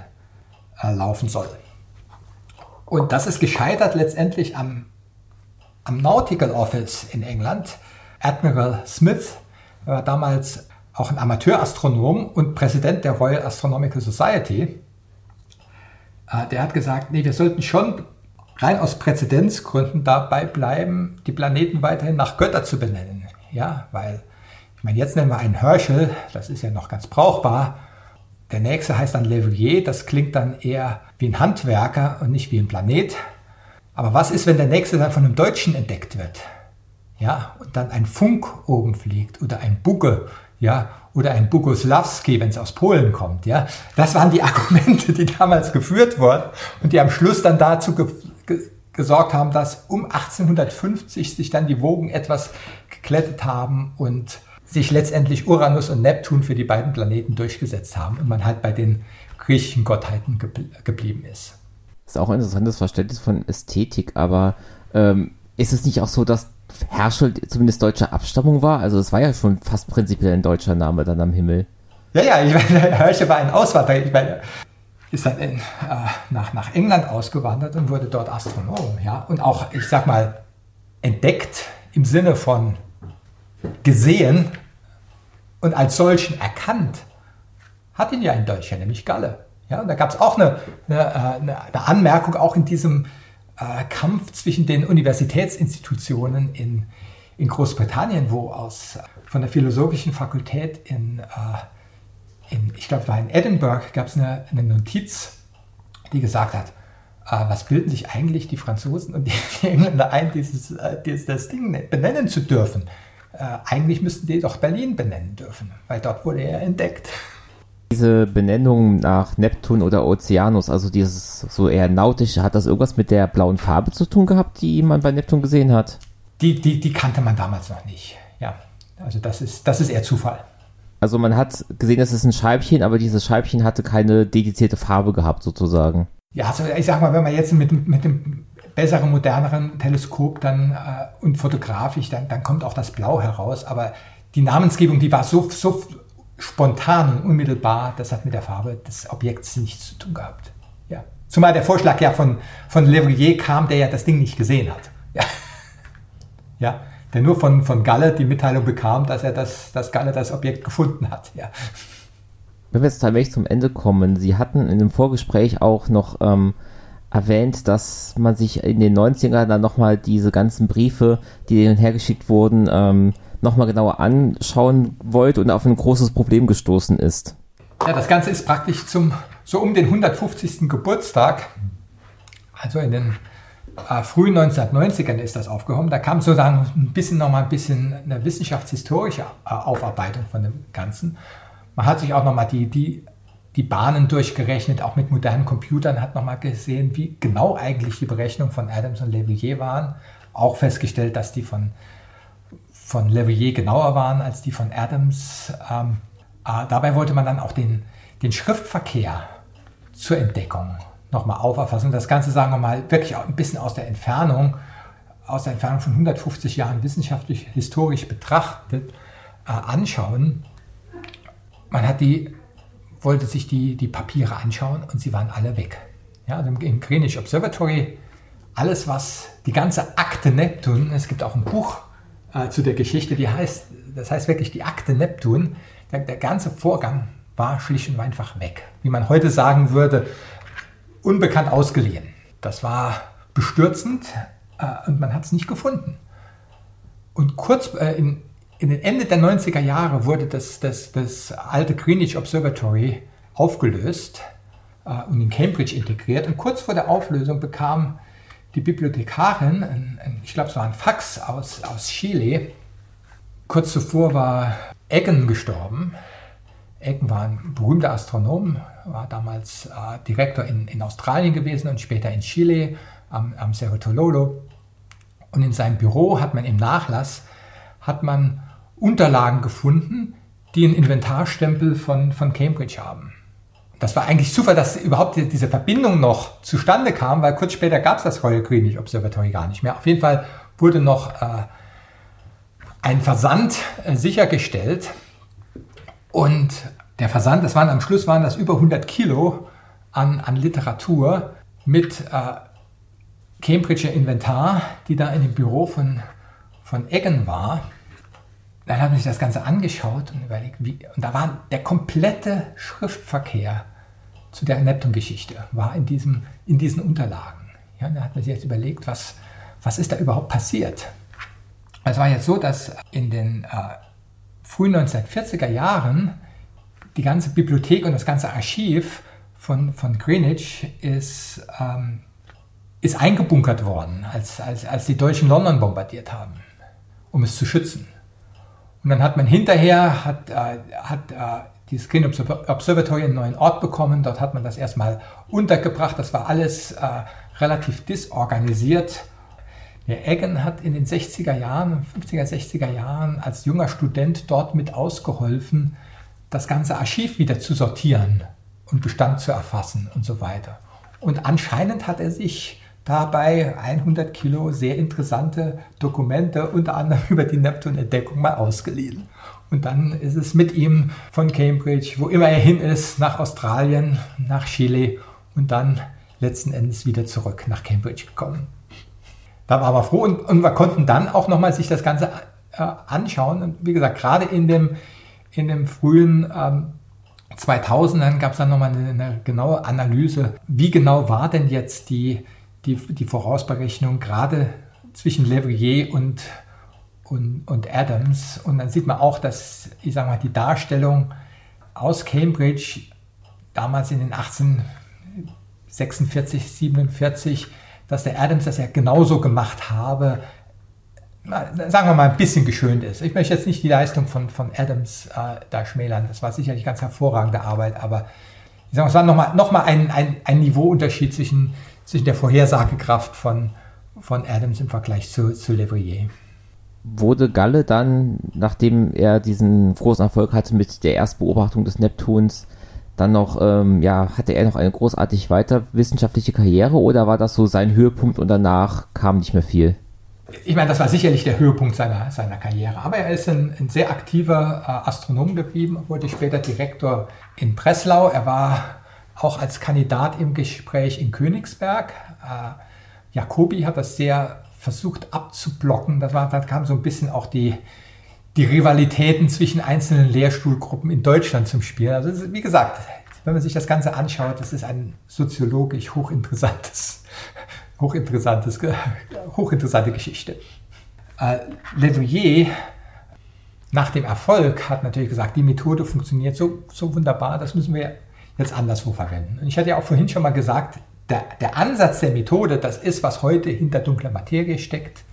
äh, laufen soll. Und das ist gescheitert letztendlich am, am Nautical Office in England. Admiral Smith war damals auch ein Amateurastronom und Präsident der Royal Astronomical Society. Äh, der hat gesagt, nee, wir sollten schon rein aus Präzedenzgründen dabei bleiben, die Planeten weiterhin nach Götter zu benennen. Ja, weil, ich meine, jetzt nennen wir einen Herschel, das ist ja noch ganz brauchbar. Der nächste heißt dann Leverrier, das klingt dann eher wie ein Handwerker und nicht wie ein Planet. Aber was ist, wenn der nächste dann von einem Deutschen entdeckt wird? Ja, und dann ein Funk oben fliegt oder ein Bugge, ja, oder ein Bugosławski, wenn es aus Polen kommt, ja. Das waren die Argumente, die damals geführt wurden und die am Schluss dann dazu ge ge gesorgt haben, dass um 1850 sich dann die Wogen etwas geklettet haben und sich letztendlich Uranus und Neptun für die beiden Planeten durchgesetzt haben und man halt bei den griechischen Gottheiten geblieben ist. Das ist auch ein interessantes Verständnis von Ästhetik, aber ähm, ist es nicht auch so, dass Herschel zumindest deutscher Abstammung war? Also es war ja schon fast prinzipiell ein deutscher Name dann am Himmel. Ja, ja, ich meine, Herschel war ein Auswanderer. Ich meine, ist dann in, äh, nach, nach England ausgewandert und wurde dort Astronom. Ja? Und auch, ich sag mal, entdeckt im Sinne von gesehen und als solchen erkannt, hat ihn ja ein Deutscher, nämlich Galle. Ja, und da gab es auch eine, eine, eine, Anmerkung, auch in diesem äh, Kampf zwischen den Universitätsinstitutionen in, in Großbritannien, wo aus, von der Philosophischen Fakultät in, äh, in ich glaube, war in Edinburgh, gab es eine, eine Notiz, die gesagt hat, äh, was bilden sich eigentlich die Franzosen und die Engländer ein, dieses, äh, dieses, das Ding benennen zu dürfen? Äh, eigentlich müssten die doch Berlin benennen dürfen, weil dort wurde er entdeckt. Diese Benennung nach Neptun oder Ozeanus, also dieses so eher nautische, hat das irgendwas mit der blauen Farbe zu tun gehabt, die man bei Neptun gesehen hat? Die, die, die kannte man damals noch nicht. Ja, also das ist, das ist eher Zufall. Also man hat gesehen, das ist ein Scheibchen, aber dieses Scheibchen hatte keine dedizierte Farbe gehabt, sozusagen. Ja, also ich sag mal, wenn man jetzt mit, mit dem besseren, moderneren Teleskop dann äh, und fotografisch, dann, dann kommt auch das Blau heraus. Aber die Namensgebung, die war so, so spontan und unmittelbar, das hat mit der Farbe des Objekts nichts zu tun gehabt. Ja. Zumal der Vorschlag ja von, von Levrier kam, der ja das Ding nicht gesehen hat. Ja. ja. Der nur von, von Galle die Mitteilung bekam, dass er das, dass Galle das Objekt gefunden hat. Ja. Wenn wir jetzt allmählich zum Ende kommen, Sie hatten in dem Vorgespräch auch noch ähm, erwähnt, dass man sich in den 90ern dann nochmal diese ganzen Briefe, die denen hergeschickt wurden, ähm, nochmal genauer anschauen wollte und auf ein großes Problem gestoßen ist. Ja, das Ganze ist praktisch zum, so um den 150. Geburtstag, also in den äh, frühen 1990ern ist das aufgehoben. Da kam sozusagen ein bisschen nochmal ein bisschen eine wissenschaftshistorische äh, Aufarbeitung von dem Ganzen. Man hat sich auch nochmal die, die die Bahnen durchgerechnet, auch mit modernen Computern, hat nochmal gesehen, wie genau eigentlich die Berechnungen von Adams und Leverrier waren. Auch festgestellt, dass die von, von Leverrier genauer waren als die von Adams. Ähm, äh, dabei wollte man dann auch den, den Schriftverkehr zur Entdeckung nochmal auferfassen. Das Ganze, sagen wir mal, wirklich auch ein bisschen aus der Entfernung. aus der Entfernung von 150 Jahren wissenschaftlich, historisch betrachtet äh, anschauen. Man hat die, wollte sich die, die Papiere anschauen und sie waren alle weg. Ja, also im Greenwich Observatory, alles was, die ganze Akte Neptun, es gibt auch ein Buch äh, zu der Geschichte, die heißt, das heißt wirklich die Akte Neptun, der, der ganze Vorgang war schlicht und einfach weg. Wie man heute sagen würde, unbekannt ausgeliehen. Das war bestürzend äh, und man hat es nicht gefunden. Und kurz äh, in, in den Ende der 90er Jahre wurde das, das, das alte Greenwich Observatory aufgelöst äh, und in Cambridge integriert. Und kurz vor der Auflösung bekam die Bibliothekarin, ein, ein, ich glaube es war ein Fax aus, aus Chile, kurz zuvor war Eggen gestorben. Eggen war ein berühmter Astronom, war damals äh, Direktor in, in Australien gewesen und später in Chile am, am Cerro Tololo. Und in seinem Büro hat man im Nachlass hat man Unterlagen gefunden, die einen Inventarstempel von, von Cambridge haben. Das war eigentlich Zufall, dass überhaupt diese Verbindung noch zustande kam, weil kurz später gab es das Royal Greenwich Observatory gar nicht mehr. Auf jeden Fall wurde noch äh, ein Versand äh, sichergestellt und der Versand, das waren am Schluss waren das über 100 Kilo an, an Literatur mit äh, Cambridger Inventar, die da in dem Büro von, von Eggen war. Dann hat man sich das Ganze angeschaut und überlegt, wie, und da war der komplette Schriftverkehr zu der Neptun-Geschichte, war in, diesem, in diesen Unterlagen. Ja, da hat man sich jetzt überlegt, was, was ist da überhaupt passiert. Es war jetzt so, dass in den äh, frühen 1940er Jahren die ganze Bibliothek und das ganze Archiv von, von Greenwich ist ähm, ist eingebunkert worden, als, als, als die Deutschen London bombardiert haben, um es zu schützen. Und dann hat man hinterher, hat, äh, hat äh, die Screen Observatory einen neuen Ort bekommen, dort hat man das erstmal untergebracht, das war alles äh, relativ disorganisiert. Der Eggen hat in den 60er Jahren, 50er, 60er Jahren als junger Student dort mit ausgeholfen, das ganze Archiv wieder zu sortieren und Bestand zu erfassen und so weiter. Und anscheinend hat er sich dabei 100 Kilo sehr interessante Dokumente, unter anderem über die Neptun-Entdeckung, mal ausgeliehen. Und dann ist es mit ihm von Cambridge, wo immer er hin ist, nach Australien, nach Chile und dann letzten Endes wieder zurück nach Cambridge gekommen. Da waren wir froh und, und wir konnten dann auch nochmal sich das Ganze äh, anschauen. Und wie gesagt, gerade in dem, in dem frühen ähm, 2000ern gab es dann nochmal eine, eine genaue Analyse, wie genau war denn jetzt die, die, die Vorausberechnung gerade zwischen Levrier und, und, und Adams. Und dann sieht man auch, dass, ich sage mal, die Darstellung aus Cambridge damals in den 1846, 47, dass der Adams das ja genauso gemacht habe, sagen wir mal, ein bisschen geschönt ist. Ich möchte jetzt nicht die Leistung von, von Adams äh, da schmälern. Das war sicherlich ganz hervorragende Arbeit, aber ich sage, es war nochmal noch mal ein, ein, ein Niveauunterschied zwischen, zwischen der Vorhersagekraft von, von Adams im Vergleich zu, zu Levrier. Wurde Galle dann, nachdem er diesen großen Erfolg hatte mit der Erstbeobachtung des Neptuns, dann noch, ähm, ja, hatte er noch eine großartig weiter wissenschaftliche Karriere oder war das so sein Höhepunkt und danach kam nicht mehr viel? Ich meine, das war sicherlich der Höhepunkt seiner, seiner Karriere. Aber er ist ein, ein sehr aktiver äh, Astronom geblieben, wurde später Direktor in Breslau. Er war auch als Kandidat im Gespräch in Königsberg. Äh, Jacobi hat das sehr versucht abzublocken. Da kam so ein bisschen auch die, die Rivalitäten zwischen einzelnen Lehrstuhlgruppen in Deutschland zum Spiel. Also ist, wie gesagt, wenn man sich das Ganze anschaut, das ist ein soziologisch hochinteressantes, hochinteressantes, hochinteressante Geschichte. Äh, Leverrier nach dem Erfolg hat natürlich gesagt, die Methode funktioniert so, so wunderbar, das müssen wir jetzt anderswo verwenden. Und ich hatte ja auch vorhin schon mal gesagt, der, der Ansatz der Methode, das ist, was heute hinter dunkler Materie steckt.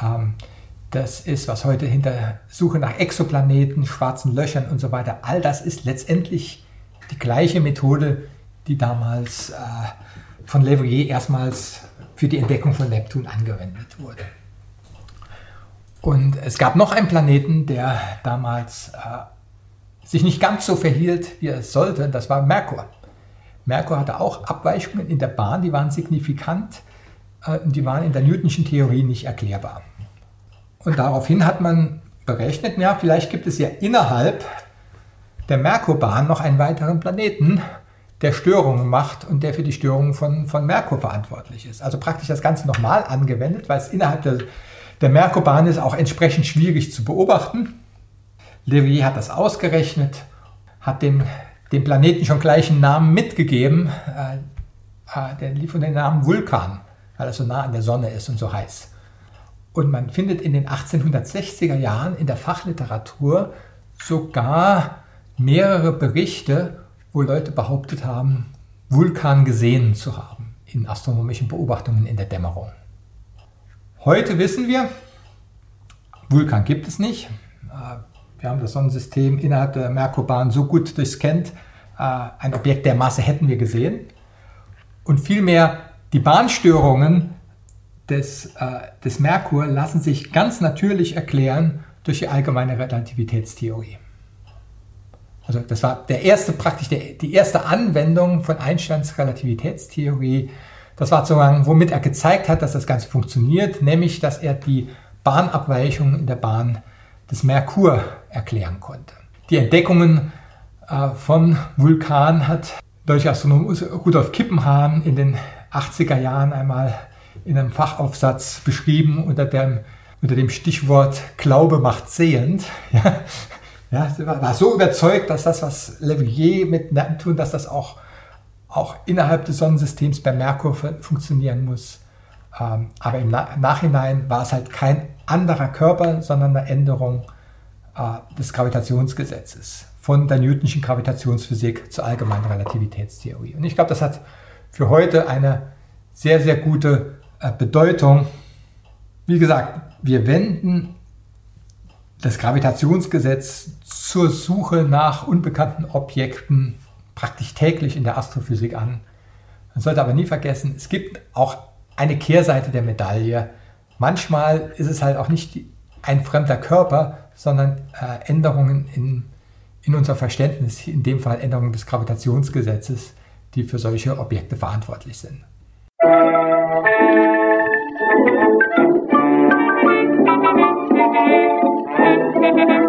Ähm, das ist, was heute hinter Suche nach Exoplaneten, schwarzen Löchern und so weiter, all das ist letztendlich die gleiche Methode, die damals äh, von Leverrier erstmals für die Entdeckung von Neptun angewendet wurde. Und es gab noch einen Planeten, der damals äh, sich nicht ganz so verhielt, wie er es sollte, das war Merkur. Merkur hatte auch Abweichungen in der Bahn, die waren signifikant. äh, die waren in der Newtonschen Theorie nicht erklärbar. Und daraufhin hat man berechnet, ja, vielleicht gibt es ja innerhalb der Merkurbahn noch einen weiteren Planeten, der Störungen macht und der für die Störungen von, von Merkur verantwortlich ist. Also praktisch das Ganze nochmal angewendet, weil es innerhalb der, der Merkurbahn ist auch entsprechend schwierig zu beobachten. Levier hat das ausgerechnet, hat dem, dem Planeten schon gleich einen Namen mitgegeben. Äh, äh, der lief unter den Namen Vulkan, weil er so nah an der Sonne ist und so heiß. Und man findet in den 1860er Jahren in der Fachliteratur sogar mehrere Berichte, wo Leute behauptet haben, Vulkan gesehen zu haben in astronomischen Beobachtungen in der Dämmerung. Heute wissen wir, Vulkan gibt es nicht. Wir haben das Sonnensystem innerhalb der Merkurbahn so gut durchscannt, äh, ein Objekt der Masse hätten wir gesehen. Und vielmehr die Bahnstörungen des, äh, des Merkur lassen sich ganz natürlich erklären durch die allgemeine Relativitätstheorie. Also das war der erste, praktisch der, die erste Anwendung von Einsteins Relativitätstheorie. Das war sozusagen, womit er gezeigt hat, dass das Ganze funktioniert, nämlich dass er die Bahnabweichungen in der Bahn des Merkur erklären konnte. Die Entdeckungen äh, von Vulkan hat Deutscher-Astronom Rudolf Kippenhahn in den 80er Jahren einmal in einem Fachaufsatz beschrieben unter dem, unter dem Stichwort Glaube macht sehend. Ja, ja, war so überzeugt, dass das, was Leverrier mit Neptun, dass das auch, auch innerhalb des Sonnensystems bei Merkur funktionieren muss. Ähm, aber im Nachhinein war es halt kein anderer Körper, sondern eine Änderung äh, des Gravitationsgesetzes von der Newtonschen Gravitationsphysik zur allgemeinen Relativitätstheorie. Und ich glaube, das hat für heute eine sehr, sehr gute äh, Bedeutung. Wie gesagt, wir wenden das Gravitationsgesetz zur Suche nach unbekannten Objekten praktisch täglich in der Astrophysik an. Man sollte aber nie vergessen, es gibt auch eine Kehrseite der Medaille. Manchmal ist es halt auch nicht ein fremder Körper, sondern äh, Änderungen in, in unser Verständnis, in dem Fall Änderungen des Gravitationsgesetzes, die für solche Objekte verantwortlich sind. Musik